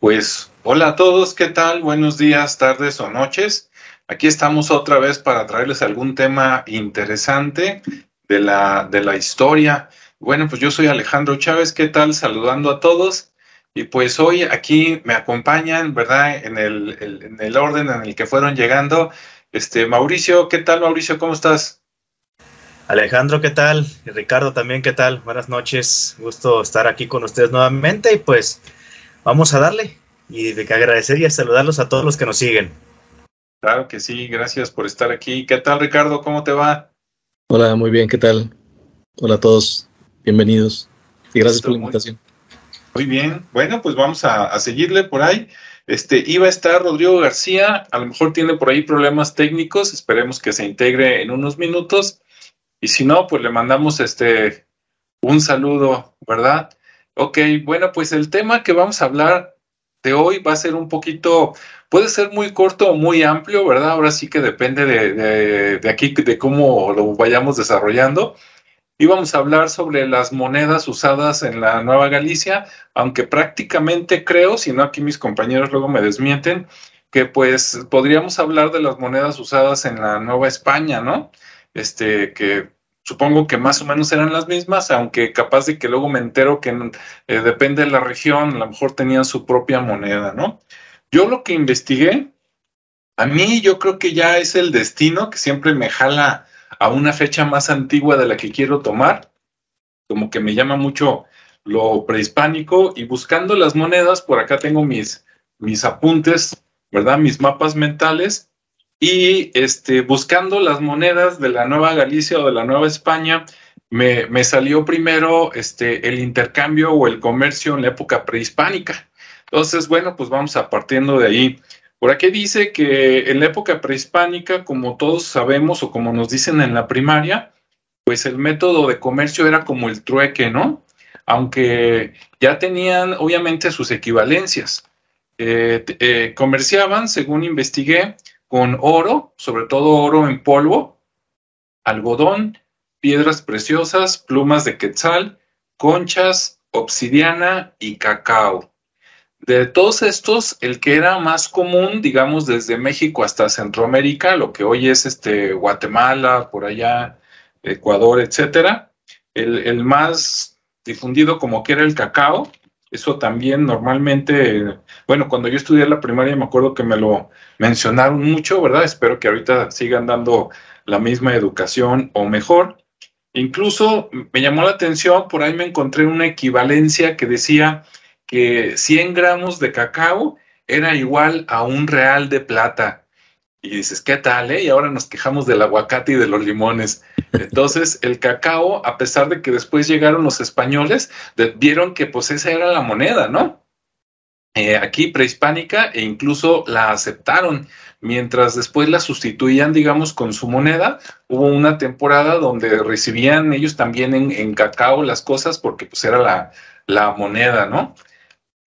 Pues hola a todos, ¿qué tal? Buenos días, tardes o noches. Aquí estamos otra vez para traerles algún tema interesante de la, de la historia. Bueno, pues yo soy Alejandro Chávez, ¿qué tal? Saludando a todos. Y pues hoy aquí me acompañan, ¿verdad? En el, en el orden en el que fueron llegando. Este, Mauricio, ¿qué tal, Mauricio? ¿Cómo estás? Alejandro, ¿qué tal? Y Ricardo también, ¿qué tal? Buenas noches. Gusto estar aquí con ustedes nuevamente y pues vamos a darle y de que agradecer y saludarlos a todos los que nos siguen. Claro que sí, gracias por estar aquí. ¿Qué tal, Ricardo? ¿Cómo te va? Hola, muy bien, ¿qué tal? Hola a todos, bienvenidos y gracias por la invitación. Muy bien, bueno, pues vamos a, a, seguirle por ahí. Este, iba a estar Rodrigo García, a lo mejor tiene por ahí problemas técnicos, esperemos que se integre en unos minutos. Y si no, pues le mandamos este un saludo, ¿verdad? Ok, bueno, pues el tema que vamos a hablar de hoy va a ser un poquito, puede ser muy corto o muy amplio, ¿verdad? Ahora sí que depende de, de, de aquí, de cómo lo vayamos desarrollando. Y vamos a hablar sobre las monedas usadas en la Nueva Galicia, aunque prácticamente creo, si no aquí mis compañeros luego me desmienten, que pues podríamos hablar de las monedas usadas en la Nueva España, ¿no? este, que supongo que más o menos eran las mismas, aunque capaz de que luego me entero que eh, depende de la región, a lo mejor tenían su propia moneda, ¿no? Yo lo que investigué, a mí yo creo que ya es el destino que siempre me jala a una fecha más antigua de la que quiero tomar, como que me llama mucho lo prehispánico y buscando las monedas, por acá tengo mis, mis apuntes, ¿verdad? Mis mapas mentales y este, buscando las monedas de la Nueva Galicia o de la Nueva España, me, me, salió primero este, el intercambio o el comercio en la época prehispánica. Entonces, bueno, pues vamos a partiendo de ahí. Por aquí dice que en la época prehispánica, como todos sabemos o como nos dicen en la primaria, pues el método de comercio era como el trueque, ¿no? Aunque ya tenían obviamente sus equivalencias. Eh, eh, comerciaban, según investigué, con oro, sobre todo oro en polvo, algodón, piedras preciosas, plumas de quetzal, conchas, obsidiana y cacao. De todos estos, el que era más común, digamos, desde México hasta Centroamérica, lo que hoy es este Guatemala, por allá, Ecuador, etcétera, el, el más difundido como que era el cacao, eso también normalmente, bueno, cuando yo estudié la primaria me acuerdo que me lo mencionaron mucho, ¿verdad? Espero que ahorita sigan dando la misma educación o mejor. Incluso me llamó la atención, por ahí me encontré una equivalencia que decía que 100 gramos de cacao era igual a un real de plata. Y dices, ¿qué tal? Eh? Y ahora nos quejamos del aguacate y de los limones. Entonces, el cacao, a pesar de que después llegaron los españoles, vieron que pues esa era la moneda, ¿no? Eh, aquí prehispánica e incluso la aceptaron, mientras después la sustituían, digamos, con su moneda. Hubo una temporada donde recibían ellos también en, en cacao las cosas porque pues era la, la moneda, ¿no?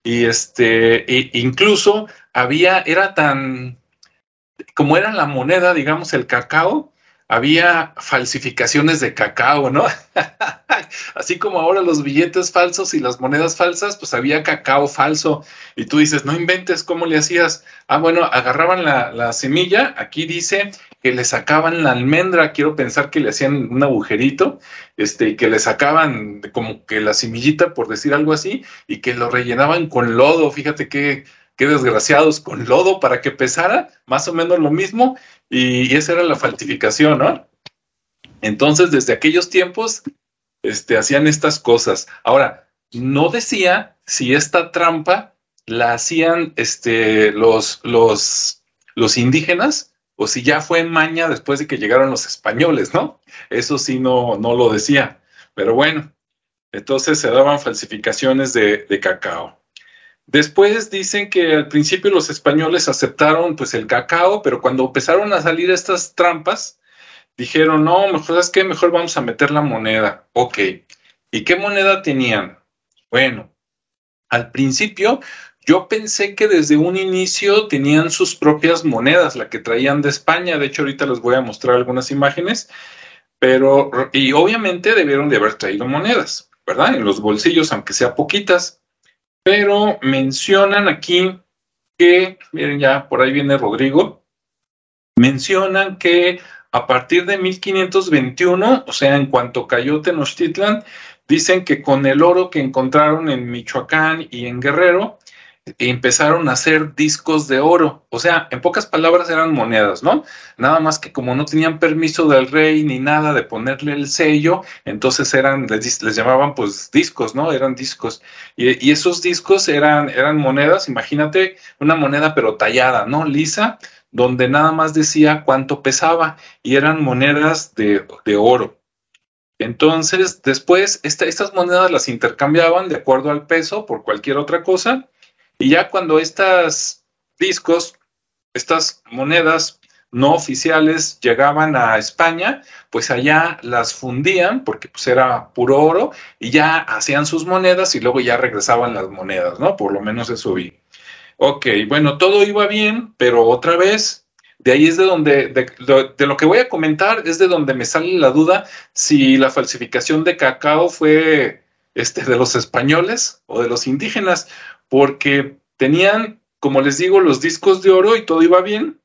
Y este, e incluso había, era tan, como era la moneda, digamos, el cacao, había falsificaciones de cacao, ¿no? Así como ahora los billetes falsos y las monedas falsas, pues había cacao falso. Y tú dices, no inventes cómo le hacías. Ah, bueno, agarraban la, la semilla, aquí dice que le sacaban la almendra, quiero pensar que le hacían un agujerito, este, y que le sacaban como que la semillita, por decir algo así, y que lo rellenaban con lodo. Fíjate qué, qué desgraciados, con lodo para que pesara más o menos lo mismo y, esa era la falsificación, ¿no? Entonces, desde aquellos tiempos, este, hacían estas cosas. Ahora, no decía si esta trampa la hacían este, los, los, los indígenas o si ya fue en maña después de que llegaron los españoles, ¿no? Eso sí no, no lo decía. Pero bueno, entonces se daban falsificaciones de, de cacao. Después dicen que al principio los españoles aceptaron pues el cacao, pero cuando empezaron a salir estas trampas, dijeron, no, mejor es que mejor vamos a meter la moneda. Ok. ¿Y qué moneda tenían? Bueno, al principio yo pensé que desde un inicio tenían sus propias monedas, la que traían de España. De hecho, ahorita les voy a mostrar algunas imágenes, pero, y obviamente debieron de haber traído monedas, ¿verdad? En los bolsillos, aunque sea poquitas pero mencionan aquí que, miren ya, por ahí viene Rodrigo, mencionan que a partir de 1521, o sea, en cuanto cayó Tenochtitlan, dicen que con el oro que encontraron en Michoacán y en Guerrero, empezaron a hacer discos de oro. O sea, en pocas palabras eran monedas, ¿no? Nada más que como no tenían permiso del rey ni nada de ponerle el sello, entonces eran, les, llamaban pues discos, ¿no? Eran discos. Y, esos discos eran, eran monedas, imagínate, una moneda pero tallada, ¿no? Lisa, donde nada más decía cuánto pesaba y eran monedas de, oro. Entonces, después, estas monedas las intercambiaban de acuerdo al peso por cualquier otra cosa y ya cuando estos discos, estas monedas no oficiales llegaban a España, pues allá las fundían porque pues era puro oro y ya hacían sus monedas y luego ya regresaban las monedas, ¿no? Por lo menos eso vi. Ok, bueno, todo iba bien, pero otra vez, de ahí es de donde, de, de, lo que voy a comentar, es de donde me sale la duda si la falsificación de cacao fue este, de los españoles o de los indígenas, porque tenían, como les digo, los discos de oro y todo iba bien.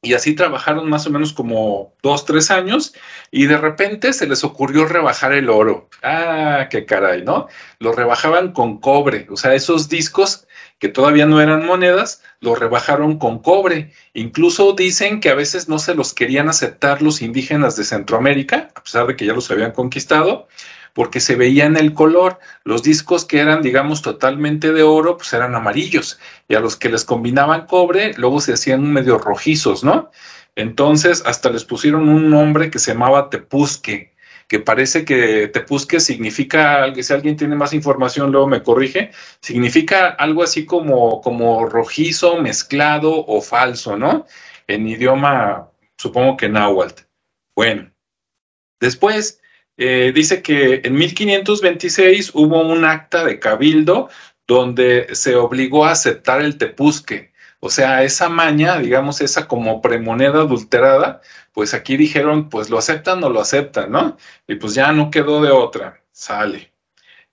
Y así trabajaron más o menos como dos, tres años y de repente se les ocurrió rebajar el oro. Ah, qué caray, ¿no? Lo rebajaban con cobre. O sea, esos discos que todavía no eran monedas, los rebajaron con cobre. Incluso dicen que a veces no se los querían aceptar los indígenas de Centroamérica, a pesar de que ya los habían conquistado, porque se veía en el color. Los discos que eran, digamos, totalmente de oro, pues eran amarillos, y a los que les combinaban cobre, luego se hacían medio rojizos, ¿no? Entonces, hasta les pusieron un nombre que se llamaba tepusque, que parece que tepusque significa, si alguien tiene más información, luego me corrige, significa algo así como, como rojizo, mezclado o falso, ¿no? En idioma, supongo que náhuatl. Bueno, después eh, dice que en 1526 hubo un acta de cabildo donde se obligó a aceptar el tepusque. O sea, esa maña, digamos, esa como premoneda adulterada, pues aquí dijeron, pues lo aceptan o lo aceptan, ¿no? Y pues ya no quedó de otra, sale.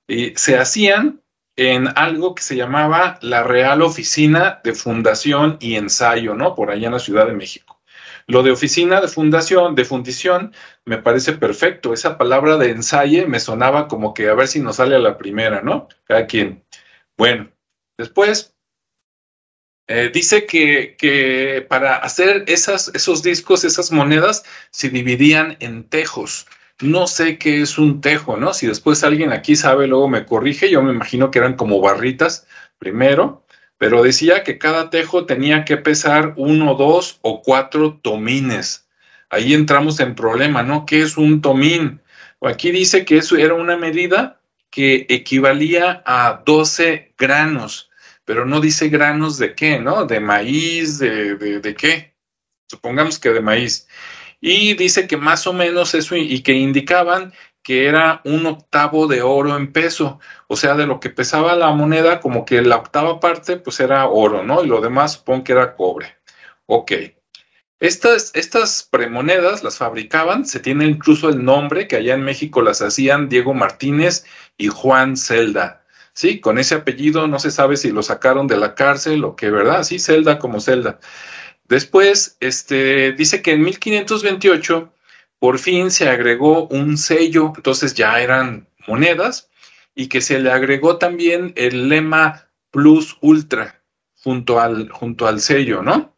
Y se hacían en algo que se llamaba la Real Oficina de Fundación y Ensayo, ¿no? Por allá en la Ciudad de México. Lo de oficina de fundación, de fundición, me parece perfecto. Esa palabra de ensayo me sonaba como que a ver si nos sale a la primera, ¿no? Cada quien. Bueno, después eh, dice que, que, para hacer esos discos, esas monedas, se dividían en tejos. No sé qué es un tejo, ¿no? Si después alguien aquí sabe, luego me corrige. Yo me imagino que eran como barritas primero pero decía que cada tejo tenía que pesar uno, dos o cuatro tomines. Ahí entramos en problema, ¿no? ¿Qué es un tomín? Aquí dice que eso era una medida que equivalía a 12 granos, pero no dice granos de qué, ¿no? De maíz, de, de, de qué. Supongamos que de maíz. Y dice que más o menos eso y que indicaban que era un octavo de oro en peso, o sea, de lo que pesaba la moneda, como que la octava parte, pues era oro, ¿no? Y lo demás supongo que era cobre. Ok. Estas, estas premonedas las fabricaban, se tiene incluso el nombre, que allá en México las hacían Diego Martínez y Juan Celda. Sí, con ese apellido no se sabe si lo sacaron de la cárcel o qué, ¿verdad? Sí, Celda como Celda. Después, este, dice que en 1528 por fin se agregó un sello, entonces ya eran monedas, y que se le agregó también el lema Plus Ultra junto al, junto al sello, ¿no?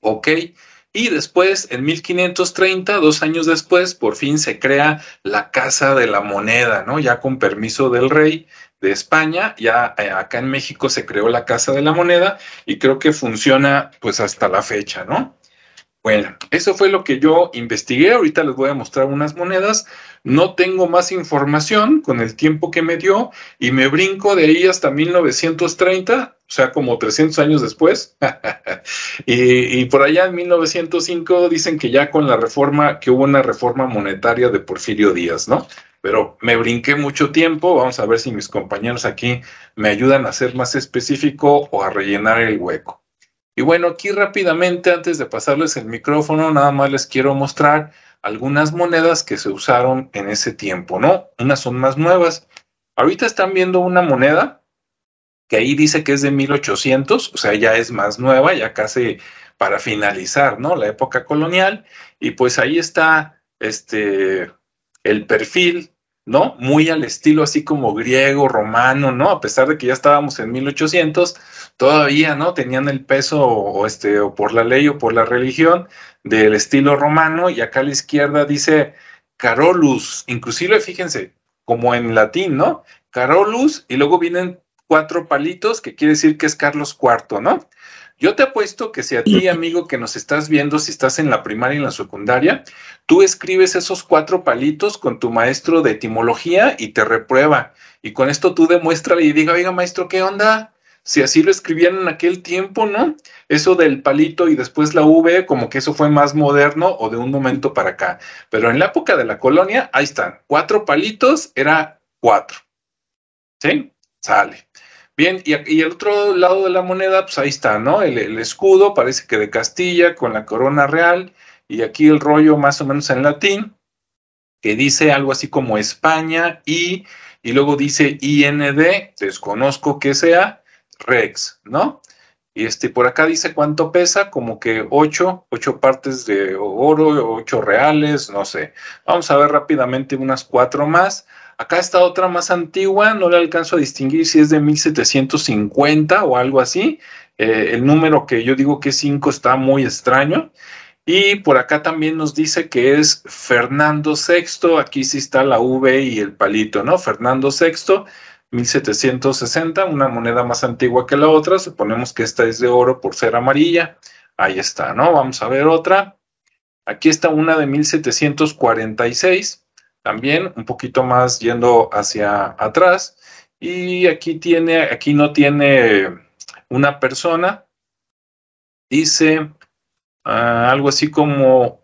Ok. Y después, en 1530, dos años después, por fin se crea la Casa de la Moneda, ¿no? Ya con permiso del rey de España, ya eh, acá en México se creó la Casa de la Moneda y creo que funciona pues hasta la fecha, ¿no? Bueno, eso fue lo que yo investigué. Ahorita les voy a mostrar unas monedas. No tengo más información con el tiempo que me dio y me brinco de ahí hasta 1930, o sea, como 300 años después. y, y, por allá en 1905 dicen que ya con la reforma, que hubo una reforma monetaria de Porfirio Díaz, ¿no? Pero me brinqué mucho tiempo. Vamos a ver si mis compañeros aquí me ayudan a ser más específico o a rellenar el hueco. Y bueno, aquí rápidamente, antes de pasarles el micrófono, nada más les quiero mostrar algunas monedas que se usaron en ese tiempo, ¿no? Unas son más nuevas. Ahorita están viendo una moneda que ahí dice que es de 1800, o sea, ya es más nueva, ya casi para finalizar, ¿no? La época colonial, y pues ahí está este, el perfil, ¿no? Muy al estilo así como griego, romano, ¿no? A pesar de que ya estábamos en 1800, todavía, ¿no? Tenían el peso o, este, o por la ley o por la religión del estilo romano, y acá a la izquierda dice Carolus, inclusive fíjense, como en latín, ¿no? Carolus, y luego vienen cuatro palitos, que quiere decir que es Carlos IV, ¿no? Yo te apuesto que si a ti, amigo, que nos estás viendo, si estás en la primaria y en la secundaria, tú escribes esos cuatro palitos con tu maestro de etimología y te reprueba. Y con esto tú demuéstrale y diga, oiga, maestro, ¿qué onda? Si así lo escribían en aquel tiempo, ¿no? Eso del palito y después la V, como que eso fue más moderno o de un momento para acá. Pero en la época de la colonia, ahí están, cuatro palitos era cuatro. ¿Sí? Sale. Bien, y, el otro lado de la moneda, pues ahí está, ¿no? El, escudo, parece que de Castilla, con la corona real, y aquí el rollo más o menos en latín, que dice algo así como España y, y luego dice IND, desconozco que sea, Rex, ¿no? Y este, por acá dice cuánto pesa, como que ocho, ocho partes de oro, ocho reales, no sé. Vamos a ver rápidamente unas cuatro más. Acá está otra más antigua, no le alcanzo a distinguir si es de 1750 o algo así. Eh, el número que yo digo que es 5 está muy extraño. Y por acá también nos dice que es Fernando VI, aquí sí está la V y el palito, ¿no? Fernando VI, 1760, una moneda más antigua que la otra, suponemos que esta es de oro por ser amarilla. Ahí está, ¿no? Vamos a ver otra. Aquí está una de 1746 también un poquito más yendo hacia atrás. Y aquí tiene aquí no tiene una persona. Dice ah, algo así como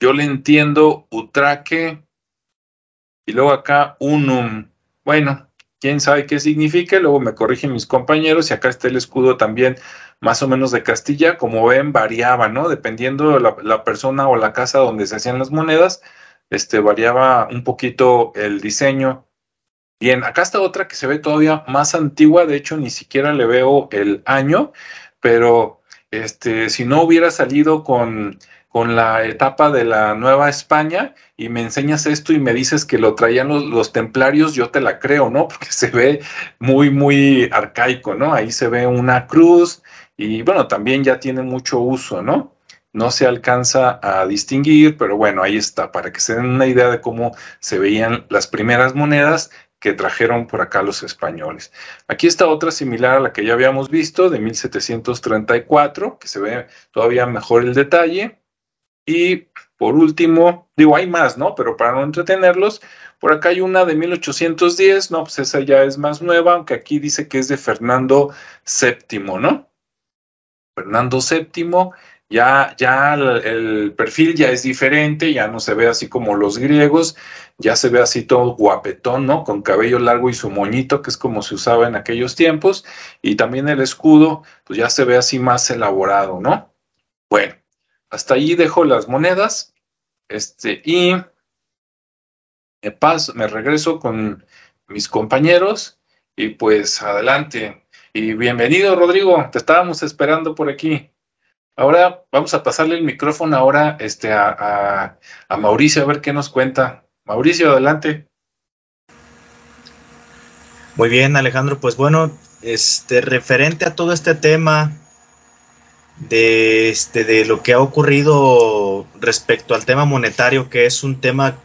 yo le entiendo utraque y luego acá unum. Bueno quién sabe qué significa luego me corrigen mis compañeros y acá está el escudo también más o menos de Castilla como ven variaba no dependiendo de la, la persona o la casa donde se hacían las monedas este, variaba un poquito el diseño. Bien, acá está otra que se ve todavía más antigua, de hecho ni siquiera le veo el año, pero este, si no hubiera salido con, con la etapa de la Nueva España y me enseñas esto y me dices que lo traían los, los, templarios, yo te la creo, ¿no? Porque se ve muy, muy arcaico, ¿no? Ahí se ve una cruz y bueno, también ya tiene mucho uso, ¿no? No se alcanza a distinguir, pero bueno, ahí está, para que se den una idea de cómo se veían las primeras monedas que trajeron por acá los españoles. Aquí está otra similar a la que ya habíamos visto, de 1734, que se ve todavía mejor el detalle. Y por último, digo, hay más, ¿no? Pero para no entretenerlos, por acá hay una de 1810, no, pues esa ya es más nueva, aunque aquí dice que es de Fernando VII, ¿no? Fernando VII ya, ya el, perfil ya es diferente, ya no se ve así como los griegos, ya se ve así todo guapetón, ¿no? Con cabello largo y su moñito, que es como se usaba en aquellos tiempos, y también el escudo, pues ya se ve así más elaborado, ¿no? Bueno, hasta ahí dejo las monedas, este, y me paso, me regreso con mis compañeros, y pues adelante. Y bienvenido, Rodrigo, te estábamos esperando por aquí. Ahora vamos a pasarle el micrófono ahora este, a, Mauricio a ver qué nos cuenta. Mauricio, adelante. Muy bien, Alejandro. Pues bueno, este, referente a todo este tema de, este, de lo que ha ocurrido respecto al tema monetario, que es un tema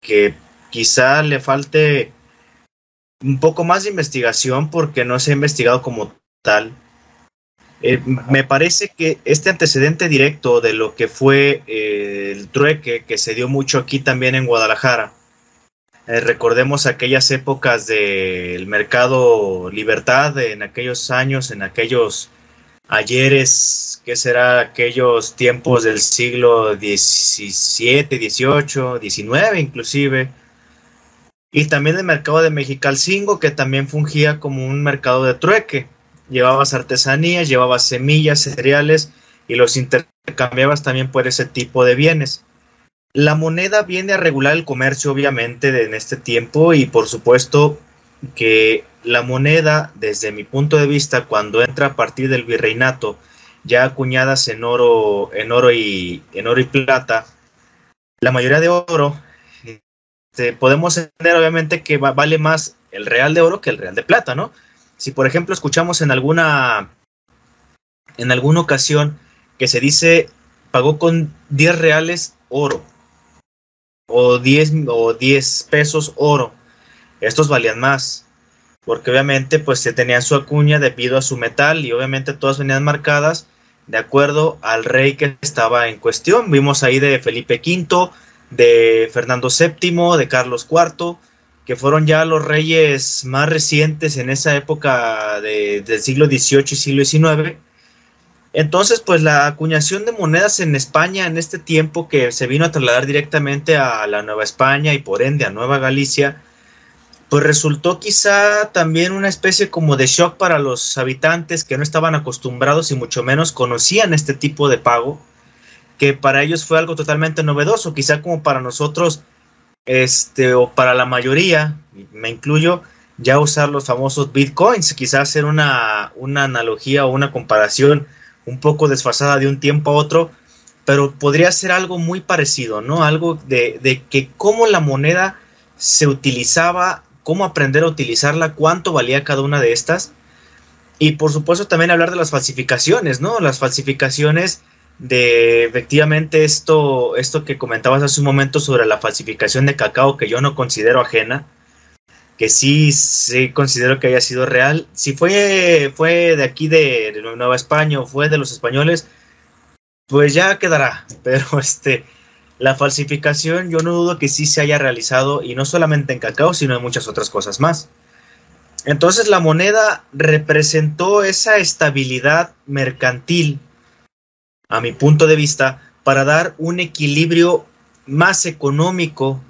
que quizá le falte un poco más de investigación porque no se ha investigado como tal eh, me parece que este antecedente directo de lo que fue eh, el trueque que se dio mucho aquí también en Guadalajara, eh, recordemos aquellas épocas del mercado libertad, en aquellos años, en aquellos ayeres, que será aquellos tiempos del siglo XVII, XVIII, XIX inclusive, y también el mercado de Mexicalcingo, que también fungía como un mercado de trueque llevabas artesanías, llevabas semillas, cereales y los intercambiabas también por ese tipo de bienes. La moneda viene a regular el comercio, obviamente, en este tiempo y por supuesto que la moneda, desde mi punto de vista, cuando entra a partir del virreinato, ya acuñadas en oro, en oro y en oro y plata, la mayoría de oro, este, podemos entender obviamente que vale más el real de oro que el real de plata, ¿no? Si por ejemplo escuchamos en alguna en alguna ocasión que se dice pagó con 10 reales oro o 10 o 10 pesos oro, estos valían más porque obviamente pues se tenían su acuña debido a su metal y obviamente todas venían marcadas de acuerdo al rey que estaba en cuestión. Vimos ahí de Felipe V, de Fernando VII, de Carlos IV, que fueron ya los reyes más recientes en esa época de, del siglo XVIII y siglo XIX. Entonces, pues la acuñación de monedas en España en este tiempo que se vino a trasladar directamente a la Nueva España y por ende a Nueva Galicia, pues resultó quizá también una especie como de shock para los habitantes que no estaban acostumbrados y mucho menos conocían este tipo de pago, que para ellos fue algo totalmente novedoso, quizá como para nosotros, este, o para la mayoría, me incluyo, ya usar los famosos bitcoins, quizá hacer una, una analogía o una comparación un poco desfasada de un tiempo a otro, pero podría ser algo muy parecido, ¿no? Algo de, de que cómo la moneda se utilizaba cómo aprender a utilizarla, cuánto valía cada una de estas. Y por supuesto también hablar de las falsificaciones, ¿no? Las falsificaciones de efectivamente esto, esto que comentabas hace un momento sobre la falsificación de cacao, que yo no considero ajena, que sí, sí considero que haya sido real. Si fue, fue de aquí de, de Nueva España o fue de los españoles, pues ya quedará. Pero este, la falsificación yo no dudo que sí se haya realizado y no solamente en cacao, sino en muchas otras cosas más. Entonces la moneda representó esa estabilidad mercantil, a mi punto de vista, para dar un equilibrio más económico,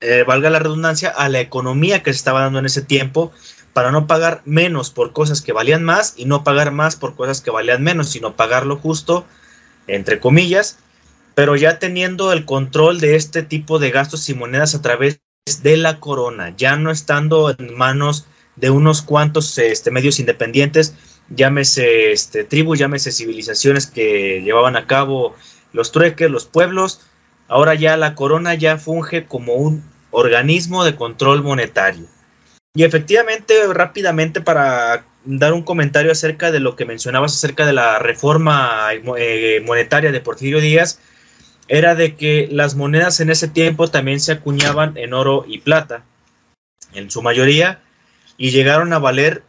eh, valga la redundancia, a la economía que se estaba dando en ese tiempo, para no pagar menos por cosas que valían más y no pagar más por cosas que valían menos, sino pagar lo justo, entre comillas, pero ya teniendo el control de este tipo de gastos y monedas a través de la corona, ya no estando en manos de unos cuantos este, medios independientes, llámese este, tribus, llámese civilizaciones que llevaban a cabo los trueques, los pueblos, ahora ya la corona ya funge como un organismo de control monetario. Y efectivamente, rápidamente para dar un comentario acerca de lo que mencionabas acerca de la reforma eh, monetaria de Porfirio Díaz, era de que las monedas en ese tiempo también se acuñaban en oro y plata, en su mayoría, y llegaron a valer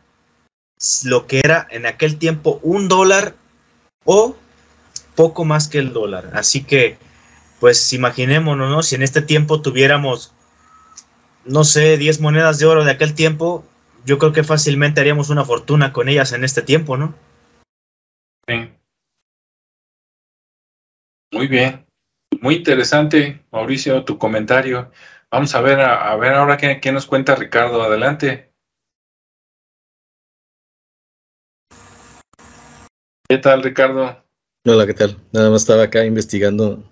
lo que era en aquel tiempo un dólar o poco más que el dólar. Así que, pues imaginémonos, ¿no? Si en este tiempo tuviéramos, no sé, 10 monedas de oro de aquel tiempo, yo creo que fácilmente haríamos una fortuna con ellas en este tiempo, ¿no? Sí. Muy bien. Muy interesante, Mauricio, tu comentario. Vamos a ver, a, ver ahora qué, qué, nos cuenta Ricardo. Adelante. ¿Qué tal, Ricardo? Hola, ¿qué tal? Nada más estaba acá investigando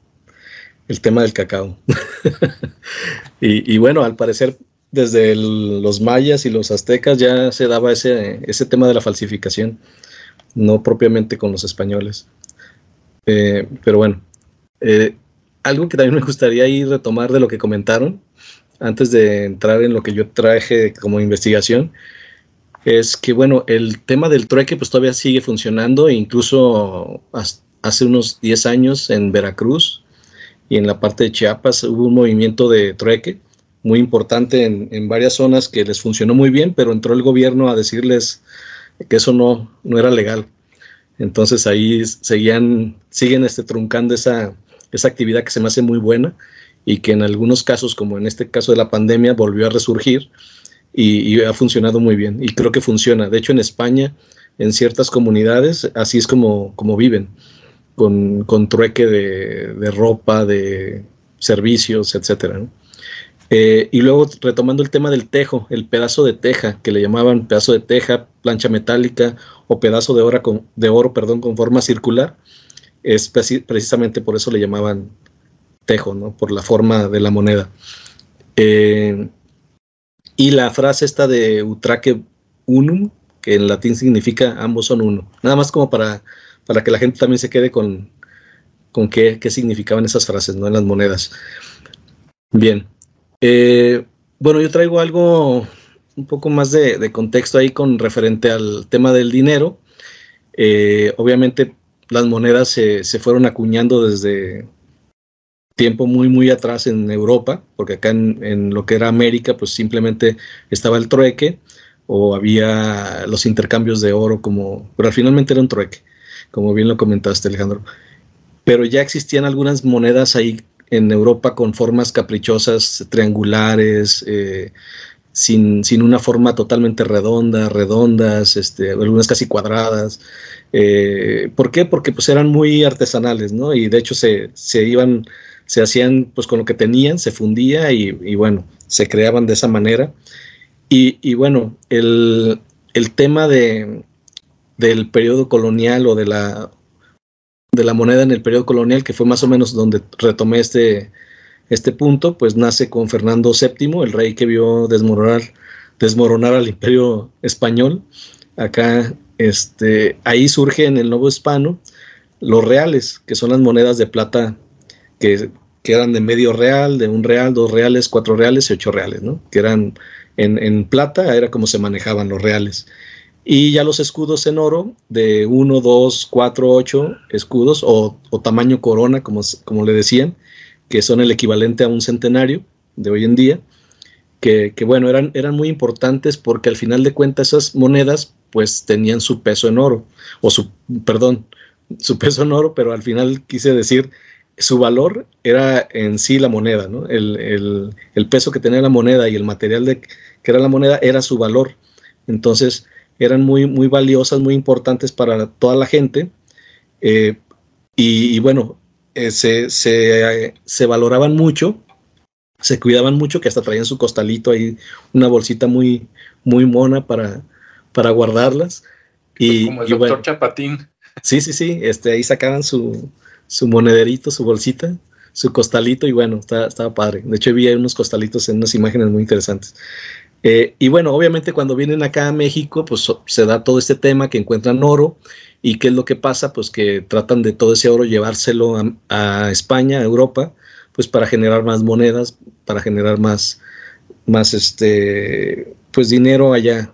el tema del cacao. y, bueno, al parecer desde los mayas y los aztecas ya se daba ese, ese tema de la falsificación, no propiamente con los españoles. Eh, pero bueno, eh, algo que también me gustaría ir retomar de lo que comentaron, antes de entrar en lo que yo traje como investigación, es que, bueno, el tema del trueque pues todavía sigue funcionando, incluso hace unos 10 años en Veracruz y en la parte de Chiapas hubo un movimiento de trueque muy importante en, en varias zonas que les funcionó muy bien, pero entró el gobierno a decirles que eso no, no era legal. Entonces ahí seguían, siguen este, truncando esa, esa actividad que se me hace muy buena y que en algunos casos, como en este caso de la pandemia, volvió a resurgir y, ha funcionado muy bien. Y creo que funciona. De hecho, en España, en ciertas comunidades, así es como, como viven, con, con trueque de, de, ropa, de servicios, etcétera. Eh, y luego retomando el tema del tejo, el pedazo de teja, que le llamaban pedazo de teja, plancha metálica o pedazo de oro con, de oro, perdón, con forma circular es precisamente por eso le llamaban tejo, ¿no? Por la forma de la moneda. Eh, y la frase esta de utraque unum, que en latín significa ambos son uno. Nada más como para, para que la gente también se quede con, con qué, qué significaban esas frases, ¿no? En las monedas. Bien. Eh, bueno, yo traigo algo un poco más de, contexto ahí con referente al tema del dinero. Eh, obviamente las monedas se, fueron acuñando desde tiempo muy, muy atrás en Europa, porque acá en, lo que era América, pues simplemente estaba el trueque o había los intercambios de oro, como, pero finalmente era un trueque, como bien lo comentaste, Alejandro. Pero ya existían algunas monedas ahí en Europa con formas caprichosas, triangulares, eh, sin, sin, una forma totalmente redonda, redondas, este, algunas casi cuadradas. Eh, ¿Por qué? Porque pues eran muy artesanales, ¿no? Y de hecho se, se iban, se hacían pues con lo que tenían, se fundía y, bueno, se creaban de esa manera. Y, bueno, el, el tema de, del periodo colonial o de la, de la moneda en el periodo colonial, que fue más o menos donde retomé este, este punto, pues nace con Fernando VII, el rey que vio desmoronar, desmoronar al imperio español. Acá, este, ahí surge en el nuevo hispano los reales, que son las monedas de plata que, eran de medio real, de un real, dos reales, cuatro reales y ocho reales, ¿no? Que eran en, plata, era como se manejaban los reales. Y ya los escudos en oro de 1, 2, 4, 8 escudos o, tamaño corona, como, como le decían, que son el equivalente a un centenario de hoy en día, que, bueno, eran, eran muy importantes porque al final de cuentas esas monedas pues tenían su peso en oro, o su, perdón, su peso en oro, pero al final quise decir su valor era en sí la moneda, ¿no? El, el peso que tenía la moneda y el material de, que era la moneda era su valor. Entonces, eran muy, muy valiosas, muy importantes para toda la gente. Eh, y, bueno, eh, se, se, valoraban mucho, se cuidaban mucho, que hasta traían su costalito ahí, una bolsita muy, muy mona para, para guardarlas. Y, Como el doctor Chapatín. Sí, sí, sí, este, ahí sacaban su, su monederito, su bolsita, su costalito y bueno, estaba, estaba padre. De hecho, vi unos costalitos en unas imágenes muy interesantes. Eh, y bueno, obviamente cuando vienen acá a México, pues se da todo este tema que encuentran oro y qué es lo que pasa, pues que tratan de todo ese oro llevárselo a, España, a Europa, pues para generar más monedas, para generar más, más este, pues dinero allá.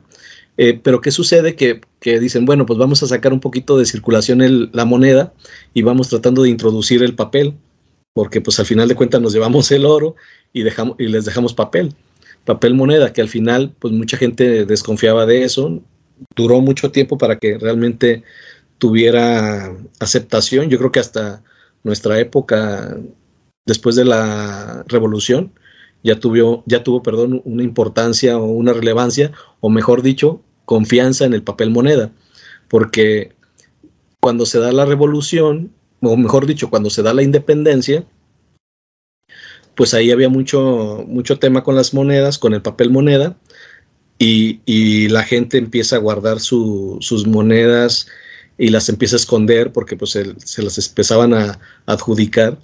Eh, pero ¿qué sucede? Que, que, dicen, bueno, pues vamos a sacar un poquito de circulación la moneda y vamos tratando de introducir el papel, porque pues al final de cuentas nos llevamos el oro y, dejamos, y les dejamos papel papel moneda, que al final pues mucha gente desconfiaba de eso. Duró mucho tiempo para que realmente tuviera aceptación. Yo creo que hasta nuestra época, después de la revolución, ya tuvo, ya tuvo perdón, una importancia o una relevancia, o mejor dicho, confianza en el papel moneda. Porque cuando se da la revolución, o mejor dicho, cuando se da la independencia, pues ahí había mucho, mucho tema con las monedas, con el papel moneda, y, la gente empieza a guardar sus monedas y las empieza a esconder porque pues se, las empezaban a, adjudicar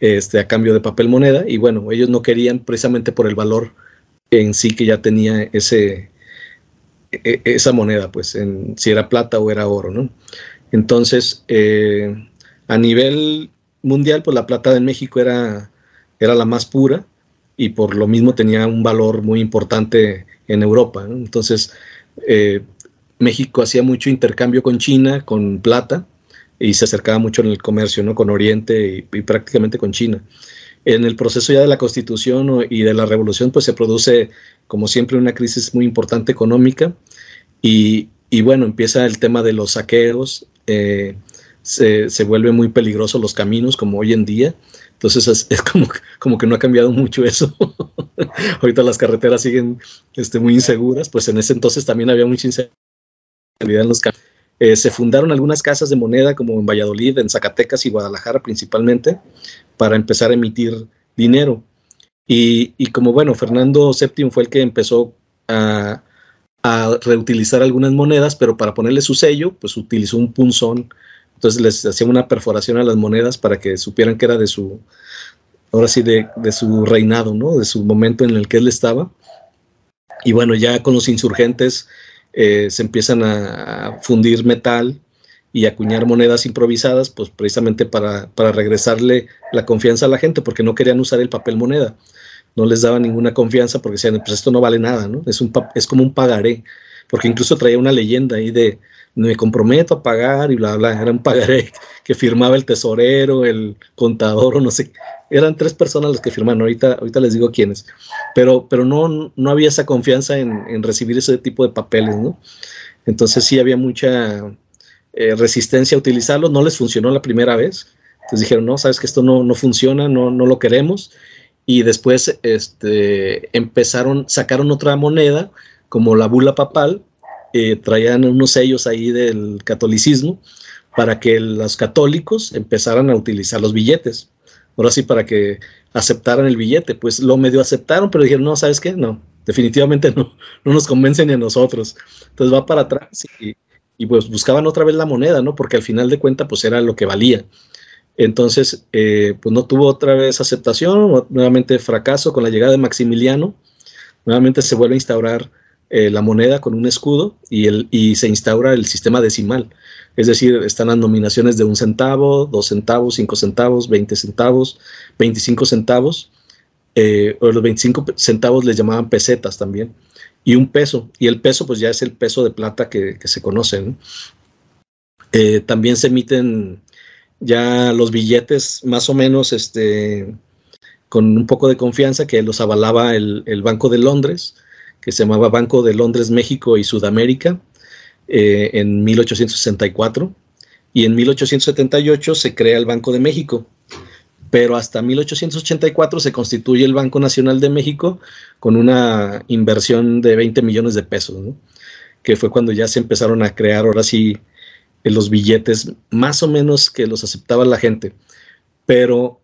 este, a cambio de papel moneda, y bueno, ellos no querían precisamente por el valor en sí que ya tenía ese, esa moneda, pues en, si era plata o era oro, ¿no? Entonces, eh, a nivel mundial, pues la plata de México era era la más pura y por lo mismo tenía un valor muy importante en Europa. Entonces, eh, México hacía mucho intercambio con China, con plata, y se acercaba mucho en el comercio, ¿no? Con Oriente y, prácticamente con China. En el proceso ya de la Constitución y de la Revolución, pues se produce, como siempre, una crisis muy importante económica y, bueno, empieza el tema de los saqueos, eh, se, se vuelven muy peligrosos los caminos, como hoy en día, entonces es, como, como, que no ha cambiado mucho eso. Ahorita las carreteras siguen este, muy inseguras, pues en ese entonces también había mucha inseguridad en los caminos. Eh, se fundaron algunas casas de moneda como en Valladolid, en Zacatecas y Guadalajara principalmente, para empezar a emitir dinero. Y, como bueno, Fernando VII fue el que empezó a, reutilizar algunas monedas, pero para ponerle su sello, pues utilizó un punzón entonces les hacía una perforación a las monedas para que supieran que era de su, ahora sí, de, su reinado, ¿no? De su momento en el que él estaba. Y bueno, ya con los insurgentes eh, se empiezan a, fundir metal y acuñar monedas improvisadas, pues precisamente para, para, regresarle la confianza a la gente, porque no querían usar el papel moneda. No les daba ninguna confianza porque decían, pues esto no vale nada, ¿no? Es, un, es como un pagaré, porque incluso traía una leyenda ahí de, me comprometo a pagar y bla, bla. Era un pagaré que firmaba el tesorero, el contador o no sé. Eran tres personas las que firmaban. Ahorita, ahorita les digo quiénes. Pero, pero no, no había esa confianza en, recibir ese tipo de papeles, ¿no? Entonces sí había mucha eh, resistencia a utilizarlo. No les funcionó la primera vez. Entonces dijeron, no, sabes que esto no, no funciona, no, no lo queremos. Y después este, empezaron, sacaron otra moneda como la bula papal, traían unos sellos ahí del catolicismo para que los católicos empezaran a utilizar los billetes. Ahora sí, para que aceptaran el billete. Pues lo medio aceptaron, pero dijeron, no, ¿sabes qué? No, definitivamente no, no nos convence ni a nosotros. Entonces va para atrás y, pues buscaban otra vez la moneda, ¿no? Porque al final de cuentas, pues era lo que valía. Entonces, eh, pues no tuvo otra vez aceptación, nuevamente fracaso con la llegada de Maximiliano. Nuevamente se vuelve a instaurar eh, la moneda con un escudo y, el, y se instaura el sistema decimal. Es decir, están las nominaciones de un centavo, dos centavos, cinco centavos, veinte centavos, veinticinco centavos, eh, o los 25 centavos les llamaban pesetas también, y un peso, y el peso pues ya es el peso de plata que, se conoce. Eh, también se emiten ya los billetes más o menos este, con un poco de confianza que los avalaba el, el Banco de Londres, que se llamaba Banco de Londres, México y Sudamérica eh, en 1864 y en 1878 se crea el Banco de México, pero hasta 1884 se constituye el Banco Nacional de México con una inversión de 20 millones de pesos, que fue cuando ya se empezaron a crear ahora sí los billetes más o menos que los aceptaba la gente. Pero,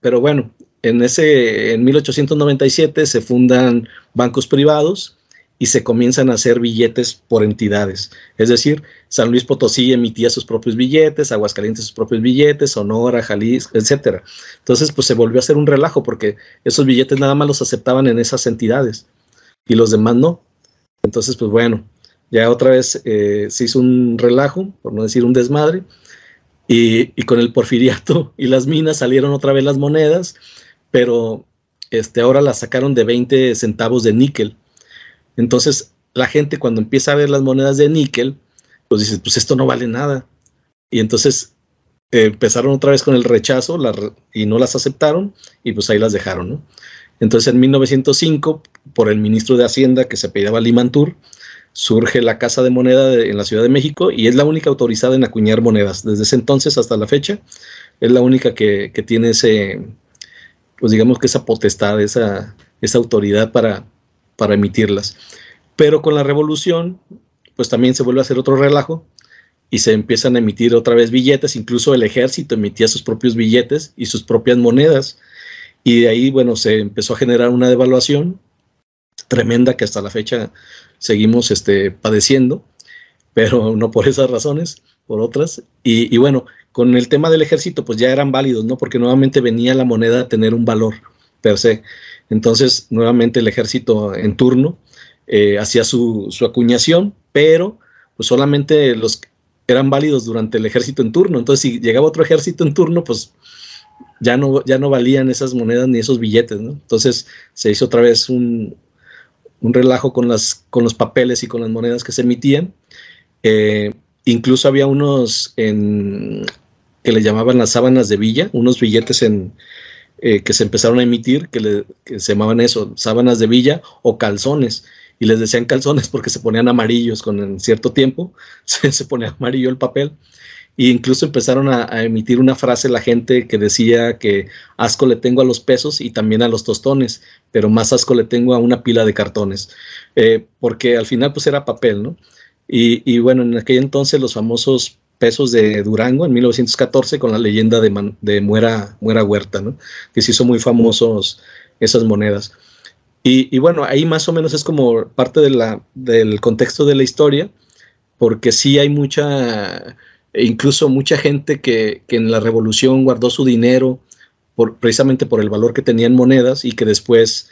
pero bueno, en, ese, en 1897 se fundan bancos privados y se comienzan a hacer billetes por entidades. Es decir, San Luis Potosí emitía sus propios billetes, Aguascalientes sus propios billetes, Sonora, Jalisco, etc. Entonces, pues se volvió a hacer un relajo porque esos billetes nada más los aceptaban en esas entidades y los demás no. Entonces, pues bueno, ya otra vez eh, se hizo un relajo, por no decir un desmadre, y, y, con el porfiriato y las minas salieron otra vez las monedas pero este, ahora la sacaron de 20 centavos de níquel. Entonces, la gente cuando empieza a ver las monedas de níquel, pues dice, pues esto no vale nada. Y entonces eh, empezaron otra vez con el rechazo y no las aceptaron y pues ahí las dejaron, ¿no? Entonces en 1905, por el ministro de Hacienda que se apellidaba Limantur, surge la Casa de Moneda en la Ciudad de México y es la única autorizada en acuñar monedas. Desde ese entonces hasta la fecha, es la única que tiene ese, pues digamos que esa potestad, esa, esa autoridad para, para emitirlas. Pero con la revolución, pues también se vuelve a hacer otro relajo y se empiezan a emitir otra vez billetes, incluso el ejército emitía sus propios billetes y sus propias monedas. Y de ahí, bueno, se empezó a generar una devaluación tremenda que hasta la fecha seguimos este, padeciendo, pero no por esas razones, por otras. Y, y bueno, con el tema del ejército, pues ya eran válidos, ¿no? Porque nuevamente venía la moneda a tener un valor per se. Entonces, nuevamente el ejército en turno eh, hacía su, acuñación, pero pues solamente los eran válidos durante el ejército en turno. Entonces, si llegaba otro ejército en turno, pues ya no, ya no valían esas monedas ni esos billetes, ¿no? Entonces se hizo otra vez un, relajo con, las, con los papeles y con las monedas que se emitían. Eh, incluso había unos en, que le llamaban las sábanas de villa, unos billetes en, eh, que se empezaron a emitir que, se llamaban eso, sábanas de villa o calzones. Y les decían calzones porque se ponían amarillos con cierto tiempo, se, se ponía amarillo el papel. E incluso empezaron a, emitir una frase la gente que decía que asco le tengo a los pesos y también a los tostones, pero más asco le tengo a una pila de cartones, eh, porque al final pues era papel, ¿no? Y, y, bueno, en aquel entonces los famosos pesos de Durango en 1914 con la leyenda de, de Muera, Muera Huerta, ¿no? que se hizo muy famosos esas monedas. Y, bueno, ahí más o menos es como parte de del contexto de la historia, porque sí hay mucha, incluso mucha gente que, que en la revolución guardó su dinero por, precisamente por el valor que tenían monedas y que después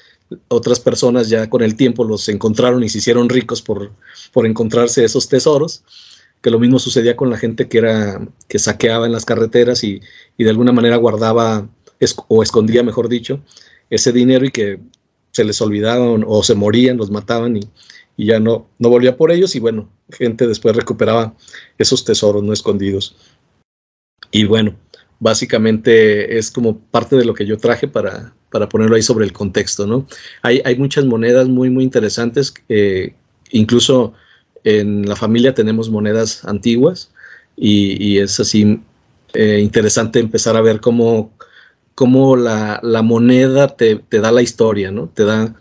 otras personas ya con el tiempo los encontraron y se hicieron ricos por, por encontrarse esos tesoros, que lo mismo sucedía con la gente que era que saqueaba en las carreteras y, y de alguna manera guardaba o escondía, mejor dicho, ese dinero y que se les olvidaban o se morían, los mataban y, y ya no, no volvía por ellos y bueno, gente después recuperaba esos tesoros no escondidos. Y bueno, básicamente es como parte de lo que yo traje para, para ponerlo ahí sobre el contexto, ¿no? Hay, hay muchas monedas muy, muy interesantes, eh, incluso en la familia tenemos monedas antiguas y, y es así eh, interesante empezar a ver cómo, cómo la, la moneda te, te, da la historia, ¿no? Te da,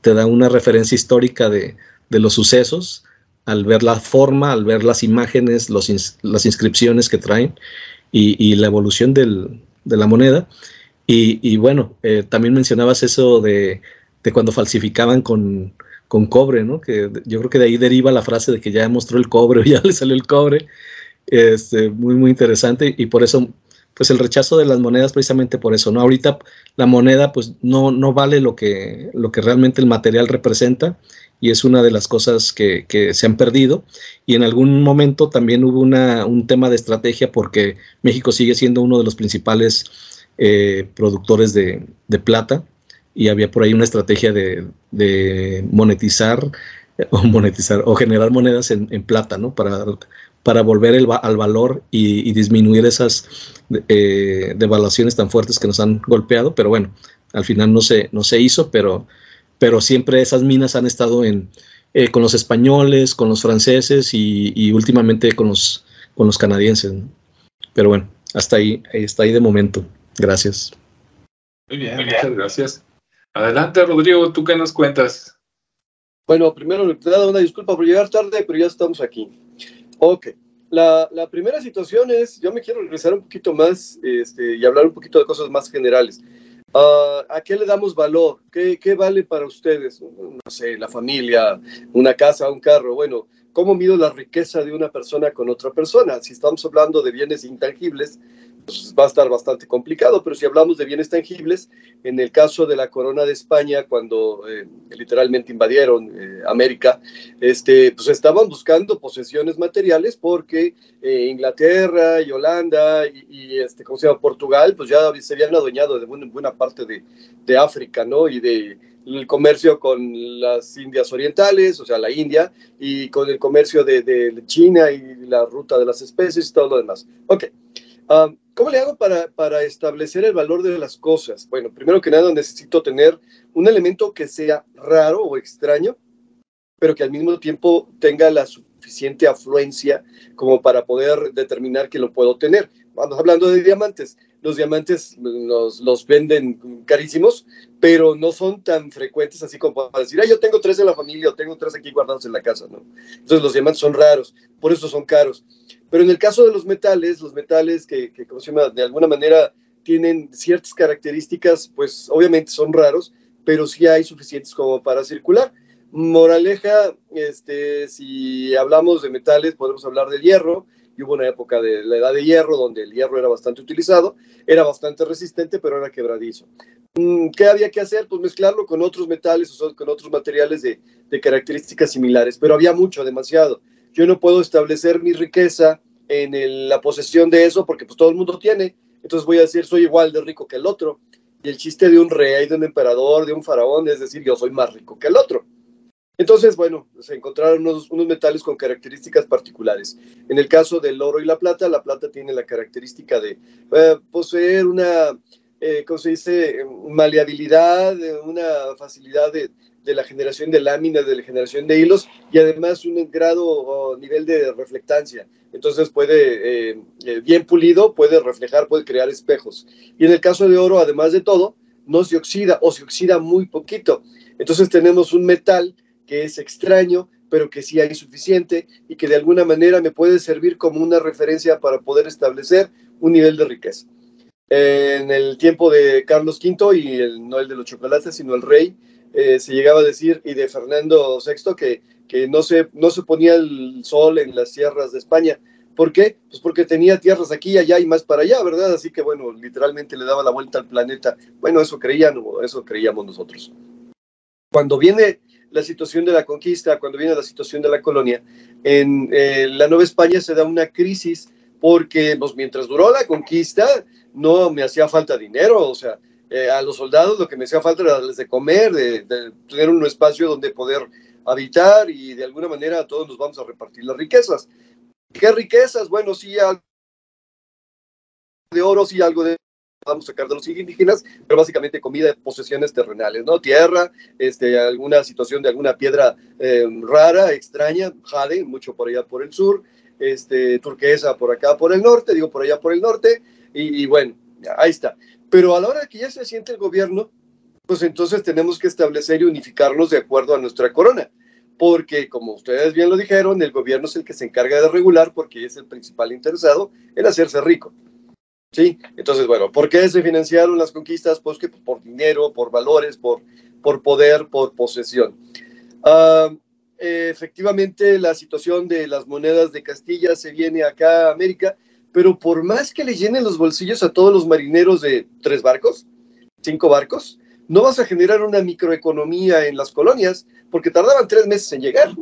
te da una referencia histórica de, de los sucesos al ver la forma, al ver las imágenes, los las inscripciones que traen y, la evolución del, de la moneda. Y, bueno, eh, también mencionabas eso de, de cuando falsificaban con, con, cobre, ¿no? Que yo creo que de ahí deriva la frase de que ya mostró el cobre o ya le salió el cobre. Este, muy, muy interesante y por eso, pues el rechazo de las monedas precisamente por eso, ¿no? Ahorita la moneda pues no, no vale lo que, lo que realmente el material representa y es una de las cosas que, se han perdido. Y en algún momento también hubo una, un tema de estrategia porque México sigue siendo uno de los principales eh, productores de, plata y había por ahí una estrategia de, monetizar o monetizar o generar monedas en, plata, ¿no? Para, para volver el, al valor y, disminuir esas eh, devaluaciones tan fuertes que nos han golpeado. Pero bueno, al final no se, no se hizo, pero pero siempre esas minas han estado en, eh, con los españoles, con los franceses y, últimamente con los, con los canadienses. Pero bueno, hasta ahí, está ahí de momento. Gracias. Muy bien, muchas gracias. Adelante, Rodrigo, ¿tú qué nos cuentas? Bueno, primero, nada, una disculpa por llegar tarde, pero ya estamos aquí. Ok. La, la, primera situación es, yo me quiero regresar un poquito más este, y hablar un poquito de cosas más generales. Uh, ¿A qué le damos valor? ¿Qué, ¿Qué, vale para ustedes? No sé, la familia, una casa, un carro. Bueno, ¿cómo mido la riqueza de una persona con otra persona? Si estamos hablando de bienes intangibles, pues va a estar bastante complicado, pero si hablamos de bienes tangibles, en el caso de la corona de España, cuando eh, literalmente invadieron eh, América, este, pues estaban buscando posesiones materiales porque eh, Inglaterra y Holanda y, y, este, ¿cómo se llama? Portugal, pues ya se habían adueñado de buena, buena parte de, de África, ¿no? Y de el comercio con las Indias Orientales, o sea, la India, y con el comercio de, de China y la ruta de las especies y todo lo demás. Ok. Um, ¿Cómo le hago para, para, establecer el valor de las cosas? Bueno, primero que nada necesito tener un elemento que sea raro o extraño, pero que al mismo tiempo tenga la suficiente afluencia como para poder determinar que lo puedo tener. Vamos hablando de diamantes. Los diamantes los, los venden carísimos, pero no son tan frecuentes así como para decir, ah, yo tengo tres en la familia o tengo tres aquí guardados en la casa, ¿no? Entonces los diamantes son raros, por eso son caros. Pero en el caso de los metales, los metales que, que se llama? de alguna manera tienen ciertas características, pues obviamente son raros, pero sí hay suficientes como para circular. Moraleja, este, si hablamos de metales, podemos hablar del hierro, y hubo una época de la edad de hierro donde el hierro era bastante utilizado, era bastante resistente, pero era quebradizo. Mm, ¿Qué había que hacer? Pues mezclarlo con otros metales o con otros materiales de, características similares, pero había mucho, demasiado yo no puedo establecer mi riqueza en la posesión de eso porque pues todo el mundo tiene, entonces voy a decir soy igual de rico que el otro. Y el chiste de un rey, de un emperador, de un faraón es decir yo soy más rico que el otro. Entonces, bueno, se encontraron unos, metales con características particulares. En el caso del oro y la plata, la plata tiene la característica de eh, poseer una, eh, ¿cómo se dice?, maleabilidad, una facilidad de, la generación de láminas, de la generación de hilos y además un grado o nivel de reflectancia. Entonces puede, eh, eh, bien pulido, puede reflejar, puede crear espejos. Y en el caso de oro, además de todo, no se oxida o se oxida muy poquito. Entonces tenemos un metal que es extraño, pero que sí hay suficiente y que de alguna manera me puede servir como una referencia para poder establecer un nivel de riqueza. En el tiempo de Carlos V, y el, no el de los chocolates, sino el rey, eh, se llegaba a decir, y de Fernando VI, que, que no, se, no se ponía el sol en las tierras de España. ¿Por qué? Pues porque tenía tierras aquí, y allá y más para allá, ¿verdad? Así que, bueno, literalmente le daba la vuelta al planeta. Bueno, eso creían eso creíamos nosotros. cuando viene la situación de la conquista, cuando viene la situación de la colonia, en eh, la Nueva España se da una crisis porque pues, mientras duró la conquista no me hacía falta dinero, o sea, eh, a los soldados lo que me hacía falta era darles de comer, de, tener un espacio donde poder habitar y de alguna manera todos nos vamos a repartir las riquezas. ¿Qué riquezas? Bueno, sí, algo de oro, sí, algo de a sacar de los indígenas, pero básicamente comida de posesiones terrenales, ¿no? Tierra, este, alguna situación de alguna piedra eh, rara, extraña, jade, mucho por allá por el sur, este, turquesa por acá por el norte, digo por allá por el norte, y, y bueno, ahí está. Pero a la hora que ya se siente el gobierno, pues entonces tenemos que establecer y unificarnos de acuerdo a nuestra corona porque como ustedes bien lo dijeron, el gobierno es el que se encarga de regular porque es el principal interesado en hacerse rico. ¿Sí? Entonces, bueno, ¿por qué se financiaron las conquistas? Pues que por dinero, por valores, por, por poder, por posesión. Uh, efectivamente, la situación de las monedas de Castilla se viene acá a América, pero por más que le llenen los bolsillos a todos los marineros de tres barcos, cinco barcos, no vas a generar una microeconomía en las colonias porque tardaban tres meses en llegar.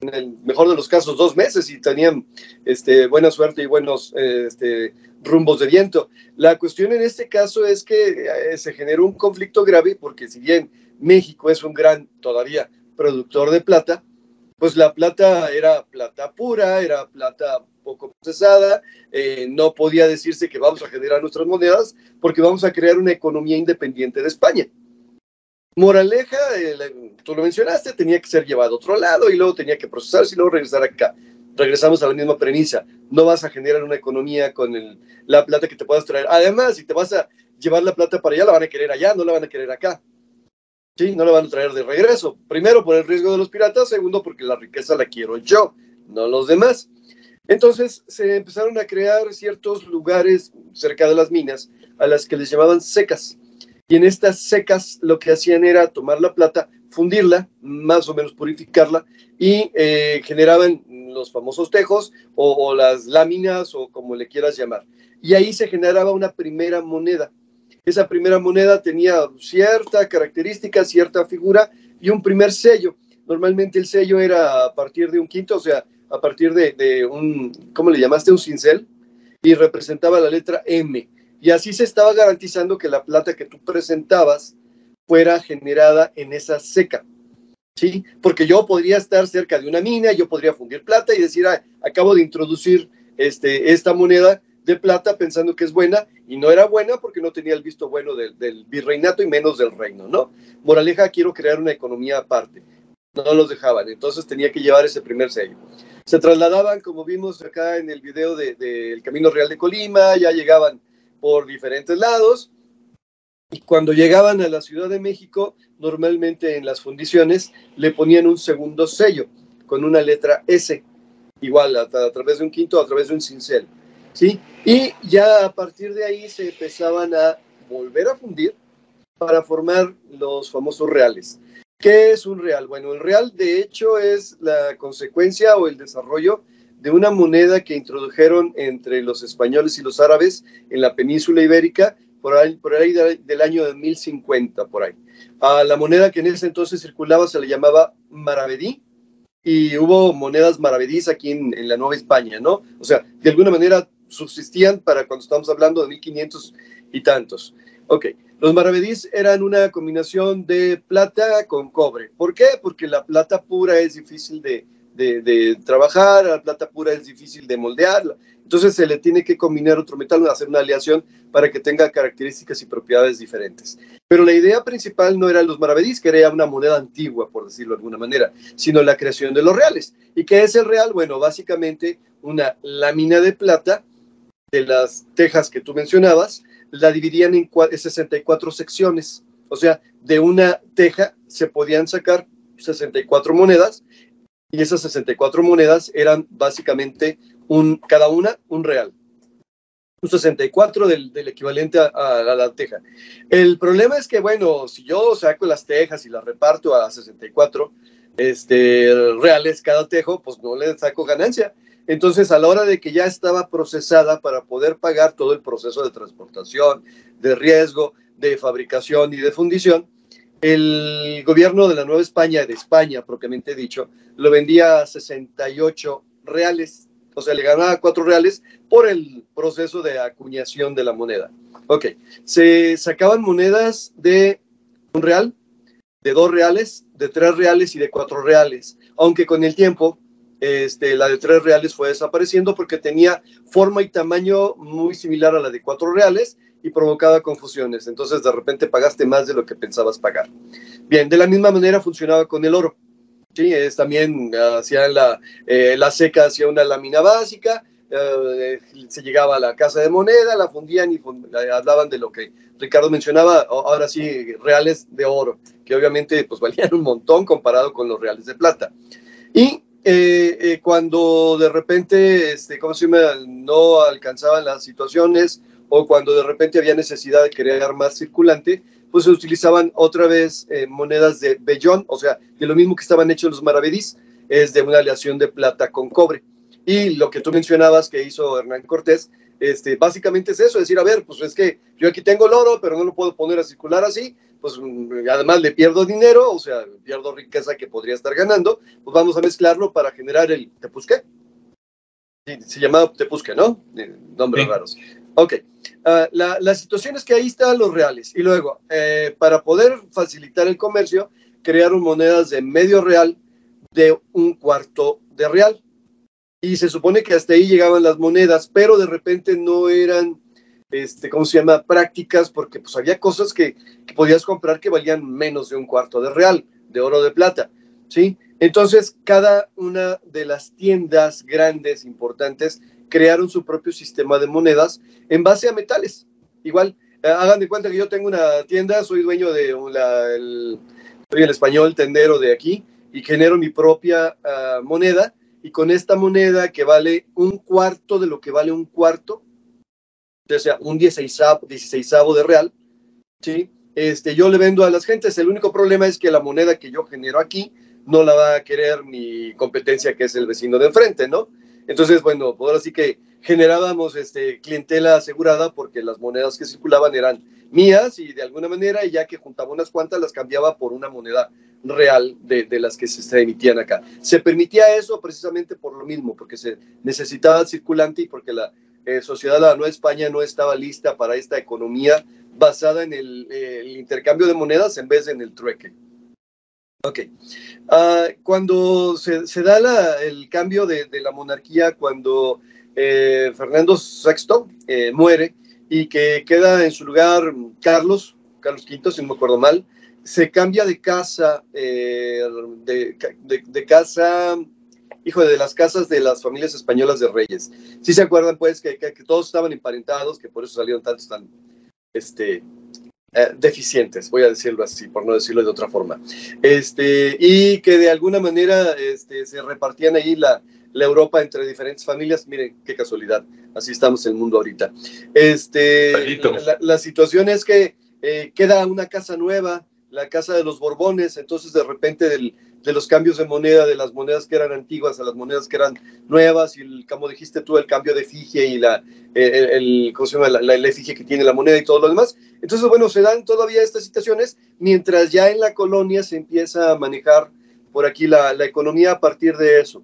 En el mejor de los casos, dos meses y tenían este, buena suerte y buenos este, rumbos de viento. La cuestión en este caso es que eh, se generó un conflicto grave porque si bien México es un gran, todavía, productor de plata, pues la plata era plata pura, era plata poco procesada, eh, no podía decirse que vamos a generar nuestras monedas porque vamos a crear una economía independiente de España. Moraleja, tú lo mencionaste, tenía que ser llevado a otro lado y luego tenía que procesarse y luego regresar acá. Regresamos a la misma premisa. No vas a generar una economía con el, la plata que te puedas traer. Además, si te vas a llevar la plata para allá, la van a querer allá, no la van a querer acá. Sí, no la van a traer de regreso. Primero, por el riesgo de los piratas. Segundo, porque la riqueza la quiero yo, no los demás. Entonces se empezaron a crear ciertos lugares cerca de las minas a las que les llamaban secas y en estas secas lo que hacían era tomar la plata, fundirla, más o menos purificarla, y eh, generaban los famosos tejos o, las láminas o como le quieras llamar. Y ahí se generaba una primera moneda. Esa primera moneda tenía cierta característica, cierta figura y un primer sello. Normalmente el sello era a partir de un quinto, o sea, a partir de, de un, ¿cómo le llamaste? Un cincel, y representaba la letra M y así se estaba garantizando que la plata que tú presentabas fuera generada en esa seca. ¿Sí? Porque yo podría estar cerca de una mina, yo podría fundir plata y decir, ah, acabo de introducir este, esta moneda de plata pensando que es buena y no era buena porque no tenía el visto bueno del, del virreinato y menos del reino, ¿no? Moraleja, quiero crear una economía aparte. No los dejaban, entonces tenía que llevar ese primer sello. Se trasladaban, como vimos acá en el video del de, Camino Real de Colima, ya llegaban por diferentes lados. Y cuando llegaban a la Ciudad de México, normalmente en las fundiciones le ponían un segundo sello con una letra S, igual a, través de un quinto, a través de un cincel. ¿sí? Y ya a partir de ahí se empezaban a volver a fundir para formar los famosos reales. ¿Qué es un real? Bueno, el real de hecho es la consecuencia o el desarrollo de una moneda que introdujeron entre los españoles y los árabes en la península ibérica por ahí, por ahí del año de 1050, por ahí. A la moneda que en ese entonces circulaba se le llamaba maravedí y hubo monedas maravedís aquí en, en la Nueva España, ¿no? O sea, de alguna manera subsistían para cuando estamos hablando de 1500 y tantos. Ok, los maravedís eran una combinación de plata con cobre. ¿Por qué? Porque la plata pura es difícil de, de, de, trabajar, la plata pura es difícil de moldearla. Entonces se le tiene que combinar otro metal, hacer una aleación para que tenga características y propiedades diferentes. Pero la idea principal no era los maravedís, que era una moneda antigua, por decirlo de alguna manera, sino la creación de los reales. ¿Y qué es el real? Bueno, básicamente una lámina de plata de las tejas que tú mencionabas, la dividían en 64 secciones. O sea, de una teja se podían sacar 64 monedas y esas 64 monedas eran básicamente un, cada una un real. Un 64 del, del equivalente a, la teja. El problema es que, bueno, si yo saco las tejas y las reparto a 64 este, reales cada tejo, pues no le saco ganancia. Entonces, a la hora de que ya estaba procesada para poder pagar todo el proceso de transportación, de riesgo, de fabricación y de fundición, el gobierno de la Nueva España, de España propiamente dicho, lo vendía a 68 reales, o sea, le ganaba 4 reales por el proceso de acuñación de la moneda. Ok, se sacaban monedas de un real, de dos reales, de tres reales y de cuatro reales, aunque con el tiempo este, la de tres reales fue desapareciendo porque tenía forma y tamaño muy similar a la de cuatro reales y provocaba confusiones. Entonces de repente pagaste más de lo que pensabas pagar. Bien, de la misma manera funcionaba con el oro. Sí, es también hacían la, eh, la seca, hacía una lámina básica, eh, se llegaba a la casa de moneda, la fundían y eh, hablaban de lo que Ricardo mencionaba, ahora sí, reales de oro, que obviamente pues valían un montón comparado con los reales de plata. Y cuando de repente, este, ¿cómo se llama? No alcanzaban las situaciones o cuando de repente había necesidad de crear más circulante, pues se utilizaban otra vez eh, monedas de vellón, o sea, de lo mismo que estaban hechos los maravedís, es de una aleación de plata con cobre. Y lo que tú mencionabas que hizo Hernán Cortés, este, básicamente es eso, decir, a ver, pues es que yo aquí tengo el oro, pero no lo puedo poner a circular así, pues mm, además le pierdo dinero, o sea, pierdo riqueza que podría estar ganando, pues vamos a mezclarlo para generar el tepusqué. Se llamaba tepusqué, ¿no? Nombres raros. Ok, ah, la, situación es que ahí están los reales y luego, eh, para poder facilitar el comercio, crearon monedas de medio real de un cuarto de real. Y se supone que hasta ahí llegaban las monedas, pero de repente no eran, este, ¿cómo se llama?, prácticas, porque pues había cosas que, que podías comprar que valían menos de un cuarto de real, de oro de plata, ¿sí? Entonces, cada una de las tiendas grandes, importantes, crearon su propio sistema de monedas en base a metales. Igual, eh, hagan de cuenta que yo tengo una tienda, soy dueño de la, el, soy el español tendero de aquí y genero mi propia ah, moneda y con esta moneda que vale un cuarto de lo que vale un cuarto, o sea, un 16 de real, ¿sí? Este, yo le vendo a las gentes. El único problema es que la moneda que yo genero aquí no la va a querer mi competencia, que es el vecino de enfrente, ¿no? Entonces, bueno, pues ahora sí que generábamos este, clientela asegurada porque las monedas que circulaban eran mías y de alguna manera, ya que juntaba unas cuantas, las cambiaba por una moneda real de, las que se emitían acá. Se permitía eso precisamente por lo mismo, porque se necesitaba circulante y porque la eh, sociedad de la Nueva España no estaba lista para esta economía basada en el, eh, el intercambio de monedas en vez de en el trueque. Ok. Ah, cuando se, da el cambio de, la monarquía, cuando eh, Fernando VI eh, muere y que queda en su lugar Carlos, Carlos V, si no me acuerdo mal, se cambia de casa, eh, de, casa, hijo de las casas de las familias españolas de reyes. Si se acuerdan, pues, que, que, todos estaban emparentados, que por eso salieron tantos tan, este, eh, deficientes, voy a decirlo así, por no decirlo de otra forma. Este, y que de alguna manera este, se repartían ahí la, la, Europa entre diferentes familias. Miren, qué casualidad, así estamos en el mundo ahorita. Este, la, situación es que eh, queda una casa nueva, la casa de los Borbones, entonces de repente del, de los cambios de moneda, de las monedas que eran antiguas a las monedas que eran nuevas, y el, como dijiste tú, el cambio de efigie y la, el, ¿cómo se llama? La, la, efigie que tiene la moneda y todo lo demás. Entonces, bueno, se dan todavía estas situaciones, mientras ya en la colonia se empieza a manejar por aquí la, la economía a partir de eso.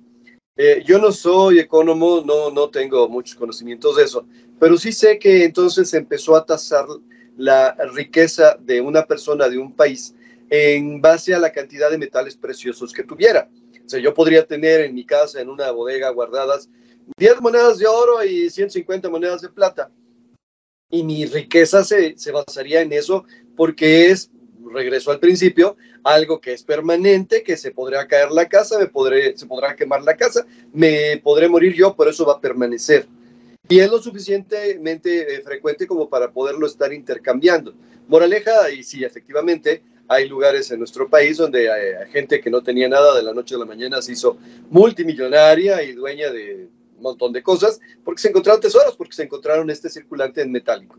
Eh, yo no soy economo, no, no tengo muchos conocimientos de eso, pero sí sé que entonces se empezó a tasar la riqueza de una persona, de un país, en base a la cantidad de metales preciosos que tuviera. O sea, yo podría tener en mi casa, en una bodega, guardadas 10 monedas de oro y 150 monedas de plata. Y mi riqueza se, se basaría en eso porque es, regreso al principio, algo que es permanente, que se podrá caer la casa, me podré, se podrá quemar la casa, me podré morir yo, pero eso va a permanecer. Y es lo suficientemente eh, frecuente como para poderlo estar intercambiando. Moraleja, y sí, efectivamente, hay lugares en nuestro país donde hay gente que no tenía nada de la noche a la mañana se hizo multimillonaria y dueña de un montón de cosas porque se encontraron tesoros, porque se encontraron este circulante en metálico.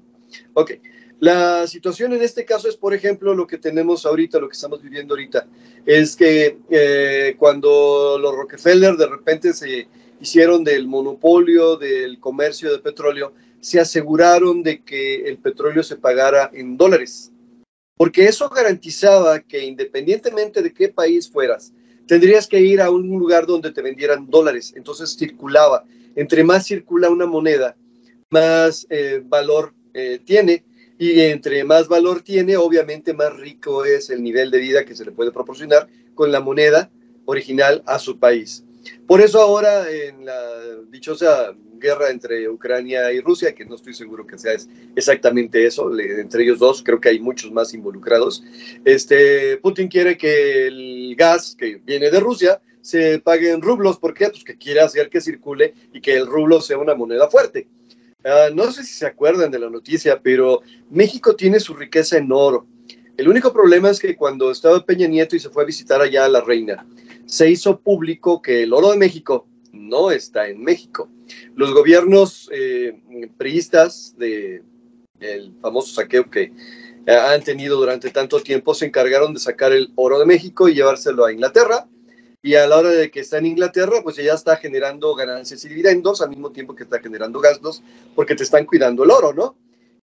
Ok, la situación en este caso es, por ejemplo, lo que tenemos ahorita, lo que estamos viviendo ahorita, es que eh, cuando los Rockefeller de repente se hicieron del monopolio del comercio de petróleo, se aseguraron de que el petróleo se pagara en dólares porque eso garantizaba que independientemente de qué país fueras, tendrías que ir a un lugar donde te vendieran dólares, entonces circulaba. Entre más circula una moneda, más eh, valor eh, tiene, y entre más valor tiene, obviamente más rico es el nivel de vida que se le puede proporcionar con la moneda original a su país. Por eso ahora en la dichosa guerra entre Ucrania y Rusia, que no estoy seguro que sea exactamente eso, entre ellos dos, creo que hay muchos más involucrados, este, Putin quiere que el gas que viene de Rusia se pague en rublos, ¿por qué? Pues que quiere hacer que circule y que el rublo sea una moneda fuerte. Ah, no sé si se acuerdan de la noticia, pero México tiene su riqueza en oro. El único problema es que cuando estaba Peña Nieto y se fue a visitar allá a la reina, se hizo público que el oro de México no está en México. Los gobiernos eh, priistas del famoso saqueo que han tenido durante tanto tiempo se encargaron de sacar el oro de México y llevárselo a Inglaterra. Y a la hora de que está en Inglaterra, pues ya está generando ganancias y dividendos al mismo tiempo que está generando gastos porque te están cuidando el oro, ¿no?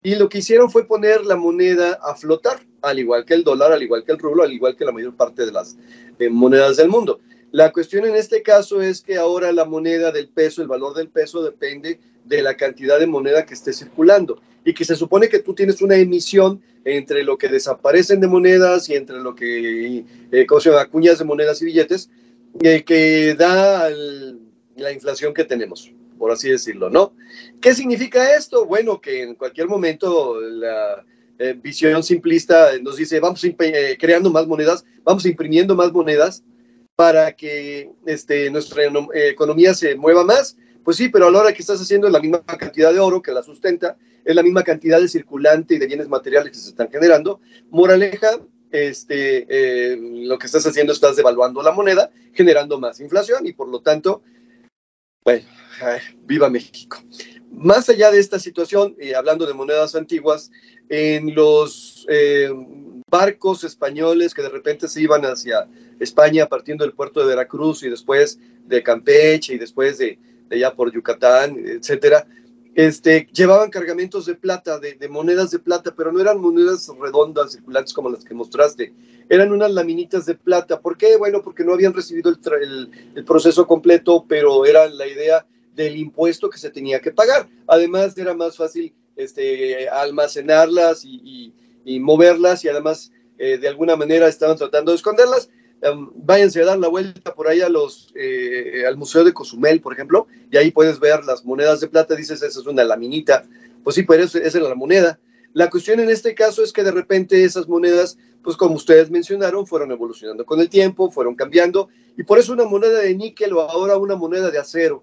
Y lo que hicieron fue poner la moneda a flotar, al igual que el dólar, al igual que el rublo, al igual que la mayor parte de las eh, monedas del mundo. La cuestión en este caso es que ahora la moneda del peso, el valor del peso depende de la cantidad de moneda que esté circulando y que se supone que tú tienes una emisión entre lo que desaparecen de monedas y entre lo que, eh, ¿cómo se llama?, cuñas de monedas y billetes, eh, que da la inflación que tenemos, por así decirlo, ¿no? ¿Qué significa esto? Bueno, que en cualquier momento la eh, visión simplista nos dice, vamos eh, creando más monedas, vamos imprimiendo más monedas, para que este, nuestra economía se mueva más. Pues sí, pero a la hora que estás haciendo la misma cantidad de oro que la sustenta, es la misma cantidad de circulante y de bienes materiales que se están generando. Moraleja, este, eh, lo que estás haciendo estás devaluando la moneda, generando más inflación y por lo tanto, bueno, viva México. Más allá de esta situación, y hablando de monedas antiguas, en los eh, barcos españoles que de repente se iban hacia España partiendo del puerto de Veracruz y después de Campeche y después de, allá por Yucatán, etcétera, este, llevaban cargamentos de plata, de, monedas de plata, pero no eran monedas redondas, circulantes como las que mostraste, eran unas laminitas de plata. ¿Por qué? Bueno, porque no habían recibido el proceso completo, pero era la idea del impuesto que se tenía que pagar. Además, era más fácil este, almacenarlas y, moverlas y además eh, de alguna manera estaban tratando de esconderlas. Um, váyanse a dar la vuelta por ahí a los, eh, al Museo de Cozumel, por ejemplo, y ahí puedes ver las monedas de plata, dices, esa es una laminita, pues sí, pero esa es la moneda. La cuestión en este caso es que de repente esas monedas, pues como ustedes mencionaron, fueron evolucionando con el tiempo, fueron cambiando, y por eso una moneda de níquel o ahora una moneda de acero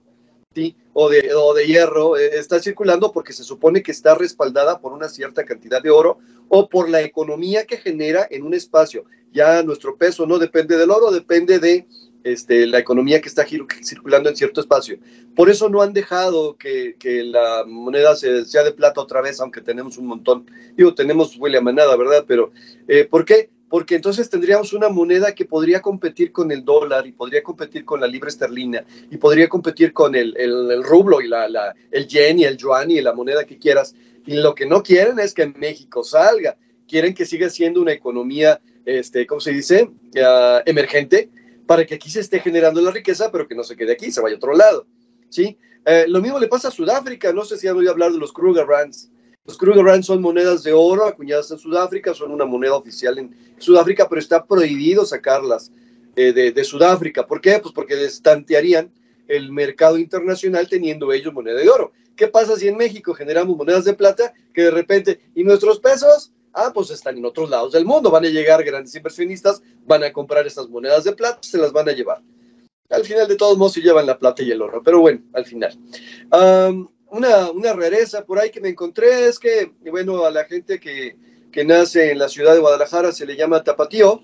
o, de, o de hierro eh, está circulando porque se supone que está respaldada por una cierta cantidad de oro o por la economía que genera en un espacio. Ya nuestro peso no depende del oro, depende de este, la economía que está circulando en cierto espacio. Por eso no han dejado que, que la moneda sea de plata otra vez, aunque tenemos un montón. Digo, tenemos huele a manada, ¿verdad? Pero, eh, ¿por qué? Porque entonces tendríamos una moneda que podría competir con el dólar y podría competir con la libra esterlina y podría competir con el, el, rublo y la, la, el yen y el yuan y la moneda que quieras. Y lo que no quieren es que México salga, quieren que siga siendo una economía, este, ¿cómo se dice?, emergente, para que aquí se esté generando la riqueza, pero que no se quede aquí, se vaya a otro lado. ¿sí? Eh, lo mismo le pasa a Sudáfrica, no sé si han oído hablar de los Kruger Rands. Los Kruger Rand son monedas de oro acuñadas en Sudáfrica, son una moneda oficial en Sudáfrica, pero está prohibido sacarlas eh, de, Sudáfrica. ¿Por qué? Pues porque destantearían el mercado internacional teniendo ellos moneda de oro. ¿Qué pasa si en México generamos monedas de plata que de repente, y nuestros pesos, ah, pues están en otros lados del mundo, van a llegar grandes inversionistas, van a comprar esas monedas de plata, se las van a llevar. Al final de todos modos se llevan la plata y el oro, pero bueno, al final una, una rareza por ahí que me encontré es que, bueno, a la gente que, que nace en la ciudad de Guadalajara se le llama tapatío.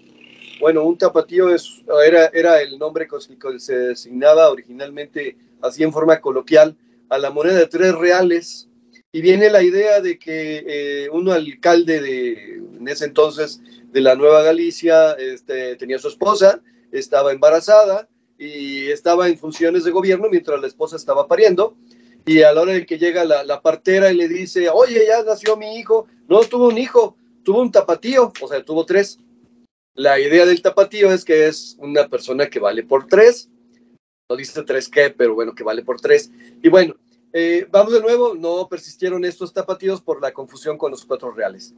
Bueno, un tapatío es, era, era el nombre que se designaba originalmente así en forma coloquial a la moneda de tres reales. Y viene la idea de que eh, un alcalde de, en ese entonces de la Nueva Galicia este, tenía su esposa, estaba embarazada y estaba en funciones de gobierno mientras la esposa estaba pariendo y a la hora de que llega la, partera y le dice, oye, ya nació mi hijo, no tuvo un hijo, tuvo un tapatío, o sea, tuvo tres. La idea del tapatío es que es una persona que vale por tres. No dice tres qué, pero bueno, que vale por tres. Y bueno, eh, vamos de nuevo, no persistieron estos tapatíos por la confusión con los cuatro reales.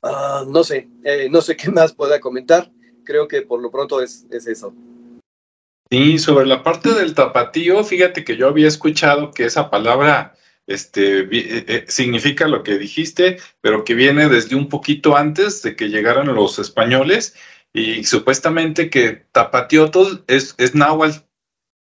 Ah, no sé, eh, no sé qué más pueda comentar. Creo que por lo pronto es, es eso. Sí, sobre la parte del tapatío, fíjate que yo había escuchado que esa palabra este, eh, eh, significa lo que dijiste, pero que viene desde un poquito antes de que llegaran los españoles y supuestamente que tapatiotl es, es náhuatl,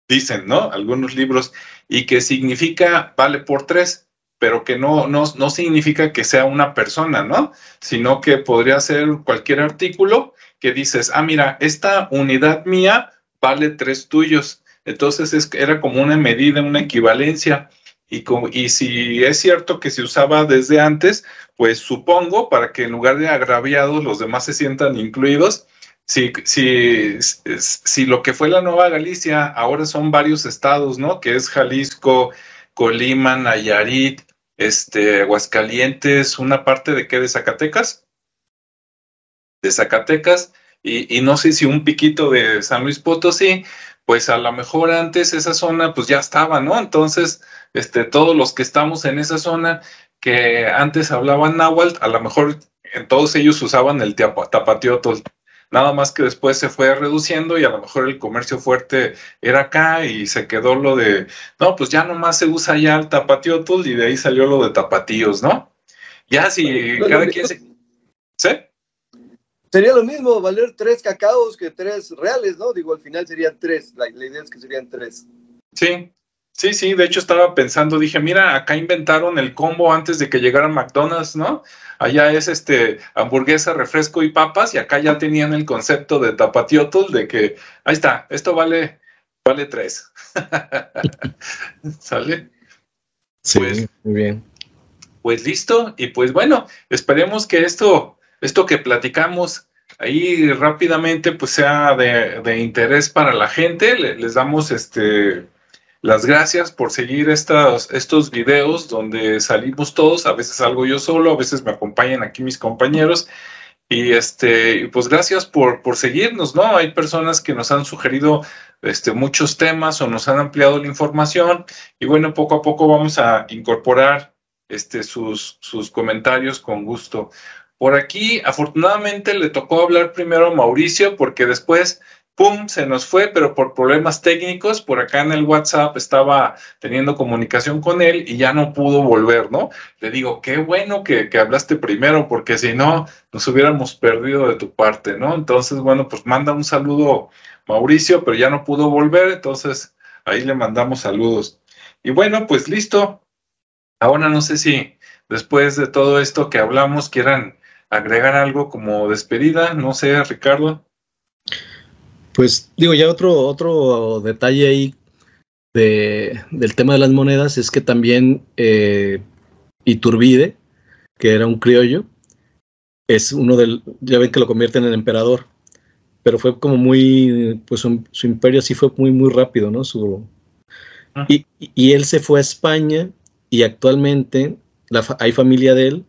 dicen, ¿no? Algunos libros, y que significa vale por tres, pero que no, no, no significa que sea una persona, ¿no? Sino que podría ser cualquier artículo que dices, ah, mira, esta unidad mía vale tres tuyos. Entonces es, era como una medida, una equivalencia. Y, y si es cierto que se usaba desde antes, pues supongo, para que en lugar de agraviados los demás se sientan incluidos, si, si, si lo que fue la Nueva Galicia ahora son varios estados, ¿no? Que es Jalisco, Colima, Nayarit, este, Aguascalientes, una parte de qué, de Zacatecas, de Zacatecas, y, y, no sé si un piquito de San Luis Potosí, pues a lo mejor antes esa zona pues ya estaba, ¿no? Entonces, este, todos los que estamos en esa zona que antes hablaban náhuatl, a lo mejor en todos ellos usaban el tapatiotl. Nada más que después se fue reduciendo y a lo mejor el comercio fuerte era acá y se quedó lo de, no, pues ya nomás se usa ya el tapatiotl y de ahí salió lo de tapatíos, ¿no? Ya si cada quien se... Sería lo mismo valer tres cacaos que tres reales, ¿no? Digo, al final serían tres. La, la, idea es que serían tres. Sí, sí, sí. De hecho, estaba pensando, dije, mira, acá inventaron el combo antes de que llegara McDonald's, ¿no? Allá es este hamburguesa, refresco y papas, y acá ya tenían el concepto de tapatiotl, de que, ahí está, esto vale, vale tres. ¿Sale? Sí, pues, muy bien. Pues listo, y pues bueno, esperemos que esto esto que platicamos ahí rápidamente pues sea de, interés para la gente. Le, les damos este las gracias por seguir estos, estos videos donde salimos todos, a veces salgo yo solo, a veces me acompañan aquí mis compañeros. Y este, pues gracias por, por seguirnos, ¿no? Hay personas que nos han sugerido este, muchos temas o nos han ampliado la información. Y bueno, poco a poco vamos a incorporar este, sus, sus comentarios con gusto. Por aquí, afortunadamente, le tocó hablar primero a Mauricio porque después, ¡pum!, se nos fue, pero por problemas técnicos, por acá en el WhatsApp estaba teniendo comunicación con él y ya no pudo volver, ¿no? Le digo, qué bueno que, que hablaste primero porque si no, nos hubiéramos perdido de tu parte, ¿no? Entonces, bueno, pues manda un saludo Mauricio, pero ya no pudo volver, entonces ahí le mandamos saludos. Y bueno, pues listo. Ahora no sé si después de todo esto que hablamos quieran agregar algo como despedida, no sé, Ricardo. Pues digo, ya otro, otro detalle ahí de, del tema de las monedas es que también eh, Iturbide, que era un criollo, es uno del, ya ven que lo convierten en emperador, pero fue como muy, pues su, su imperio sí fue muy, muy rápido, ¿no? Su, y, y, él se fue a España y actualmente la, hay familia de él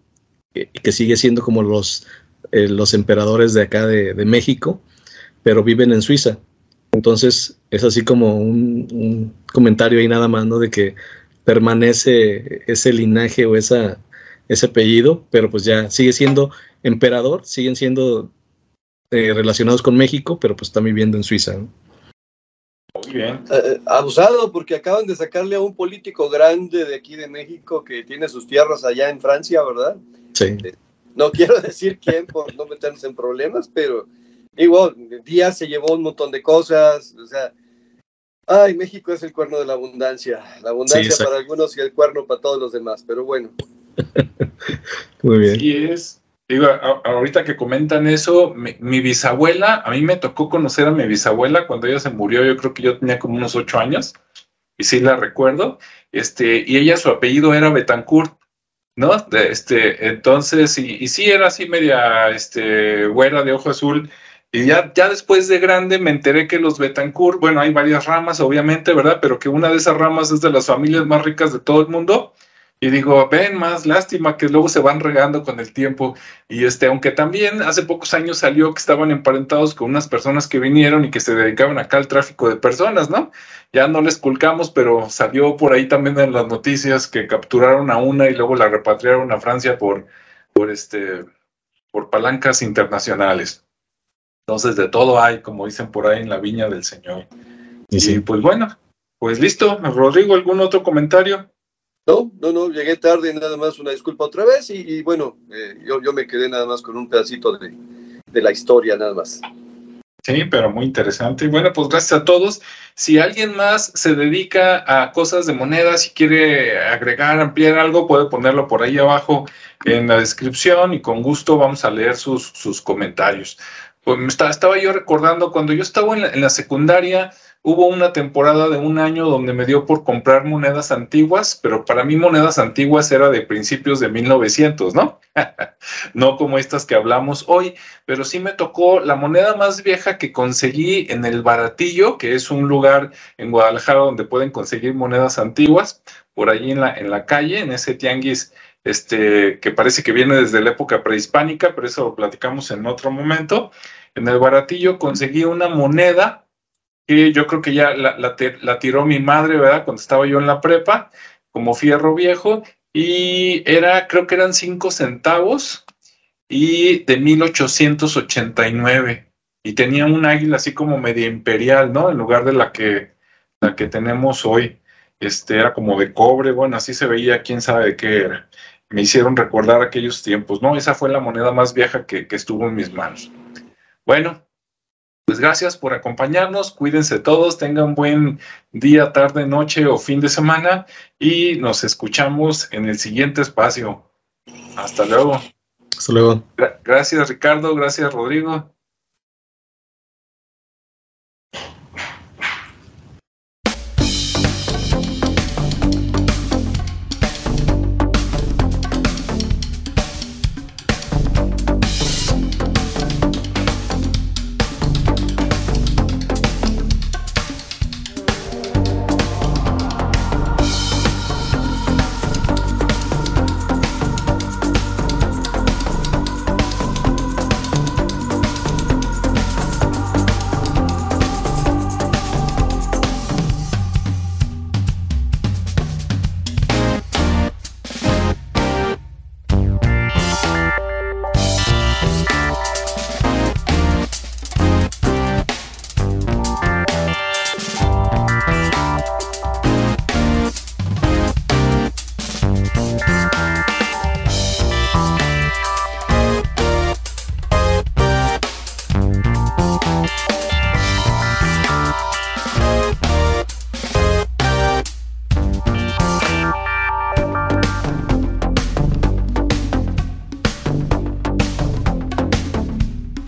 que, sigue siendo como los, eh, los emperadores de acá de, de, México, pero viven en Suiza. Entonces es así como un, un, comentario ahí nada más, ¿no? De que permanece ese linaje o esa, ese apellido, pero pues ya sigue siendo emperador, siguen siendo eh, relacionados con México, pero pues están viviendo en Suiza. ¿no? Muy bien. Eh, abusado porque acaban de sacarle a un político grande de aquí de México que tiene sus tierras allá en Francia, ¿verdad? Sí. No quiero decir quién por no meternos en problemas, pero igual, Díaz se llevó un montón de cosas, o sea, ay, México es el cuerno de la abundancia, la abundancia sí, para algunos y el cuerno para todos los demás, pero bueno. Muy bien. Sí es. Digo, ahorita que comentan eso, mi, mi, bisabuela, a mí me tocó conocer a mi bisabuela cuando ella se murió, yo creo que yo tenía como unos ocho años, y sí la recuerdo, este, y ella su apellido era Betancourt, ¿no? Este, entonces, y, y, sí era así media, este, güera de ojo azul, y ya, ya después de grande me enteré que los Betancourt, bueno, hay varias ramas, obviamente, ¿verdad? Pero que una de esas ramas es de las familias más ricas de todo el mundo, Y digo, ven, más lástima que luego se van regando con el tiempo. Y este, aunque también hace pocos años salió que estaban emparentados con unas personas que vinieron y que se dedicaban acá al tráfico de personas, ¿no? Ya no les culcamos, pero salió por ahí también en las noticias que capturaron a una y luego la repatriaron a Francia por, por este, por palancas internacionales. Entonces, de todo hay, como dicen por ahí en la viña del Señor. Y sí, pues bueno, pues listo. Rodrigo, ¿algún otro comentario? No, no, no, llegué tarde, nada más una disculpa otra vez y, bueno, eh, yo, yo, me quedé nada más con un pedacito de, de, la historia, nada más. Sí, pero muy interesante. Y bueno, pues gracias a todos. Si alguien más se dedica a cosas de monedas y quiere agregar, ampliar algo, puede ponerlo por ahí abajo en la descripción y con gusto vamos a leer sus, sus comentarios. Pues estaba yo recordando cuando yo estaba en la, en la secundaria, hubo una temporada de un año donde me dio por comprar monedas antiguas, pero para mí monedas antiguas era de principios de 1900, ¿no? no como estas que hablamos hoy, pero sí me tocó la moneda más vieja que conseguí en el Baratillo, que es un lugar en Guadalajara donde pueden conseguir monedas antiguas, por allí en la, en la calle, en ese tianguis este, que parece que viene desde la época prehispánica, pero eso lo platicamos en otro momento. En el Baratillo conseguí una moneda que yo creo que ya la, tiró mi madre, ¿verdad? Cuando estaba yo en la prepa, como fierro viejo, y era, creo que eran cinco centavos y de 1889. Y tenía un águila así como media imperial, ¿no? En lugar de la que, la que tenemos hoy. Este era como de cobre, bueno, así se veía, quién sabe de qué era. Me hicieron recordar aquellos tiempos, ¿no? Esa fue la moneda más vieja que estuvo en mis manos. Bueno, pues gracias por acompañarnos, cuídense todos, tengan buen día, tarde, noche o fin de semana y nos escuchamos en el siguiente espacio. Hasta luego. Hasta luego. gracias Ricardo, gracias Rodrigo.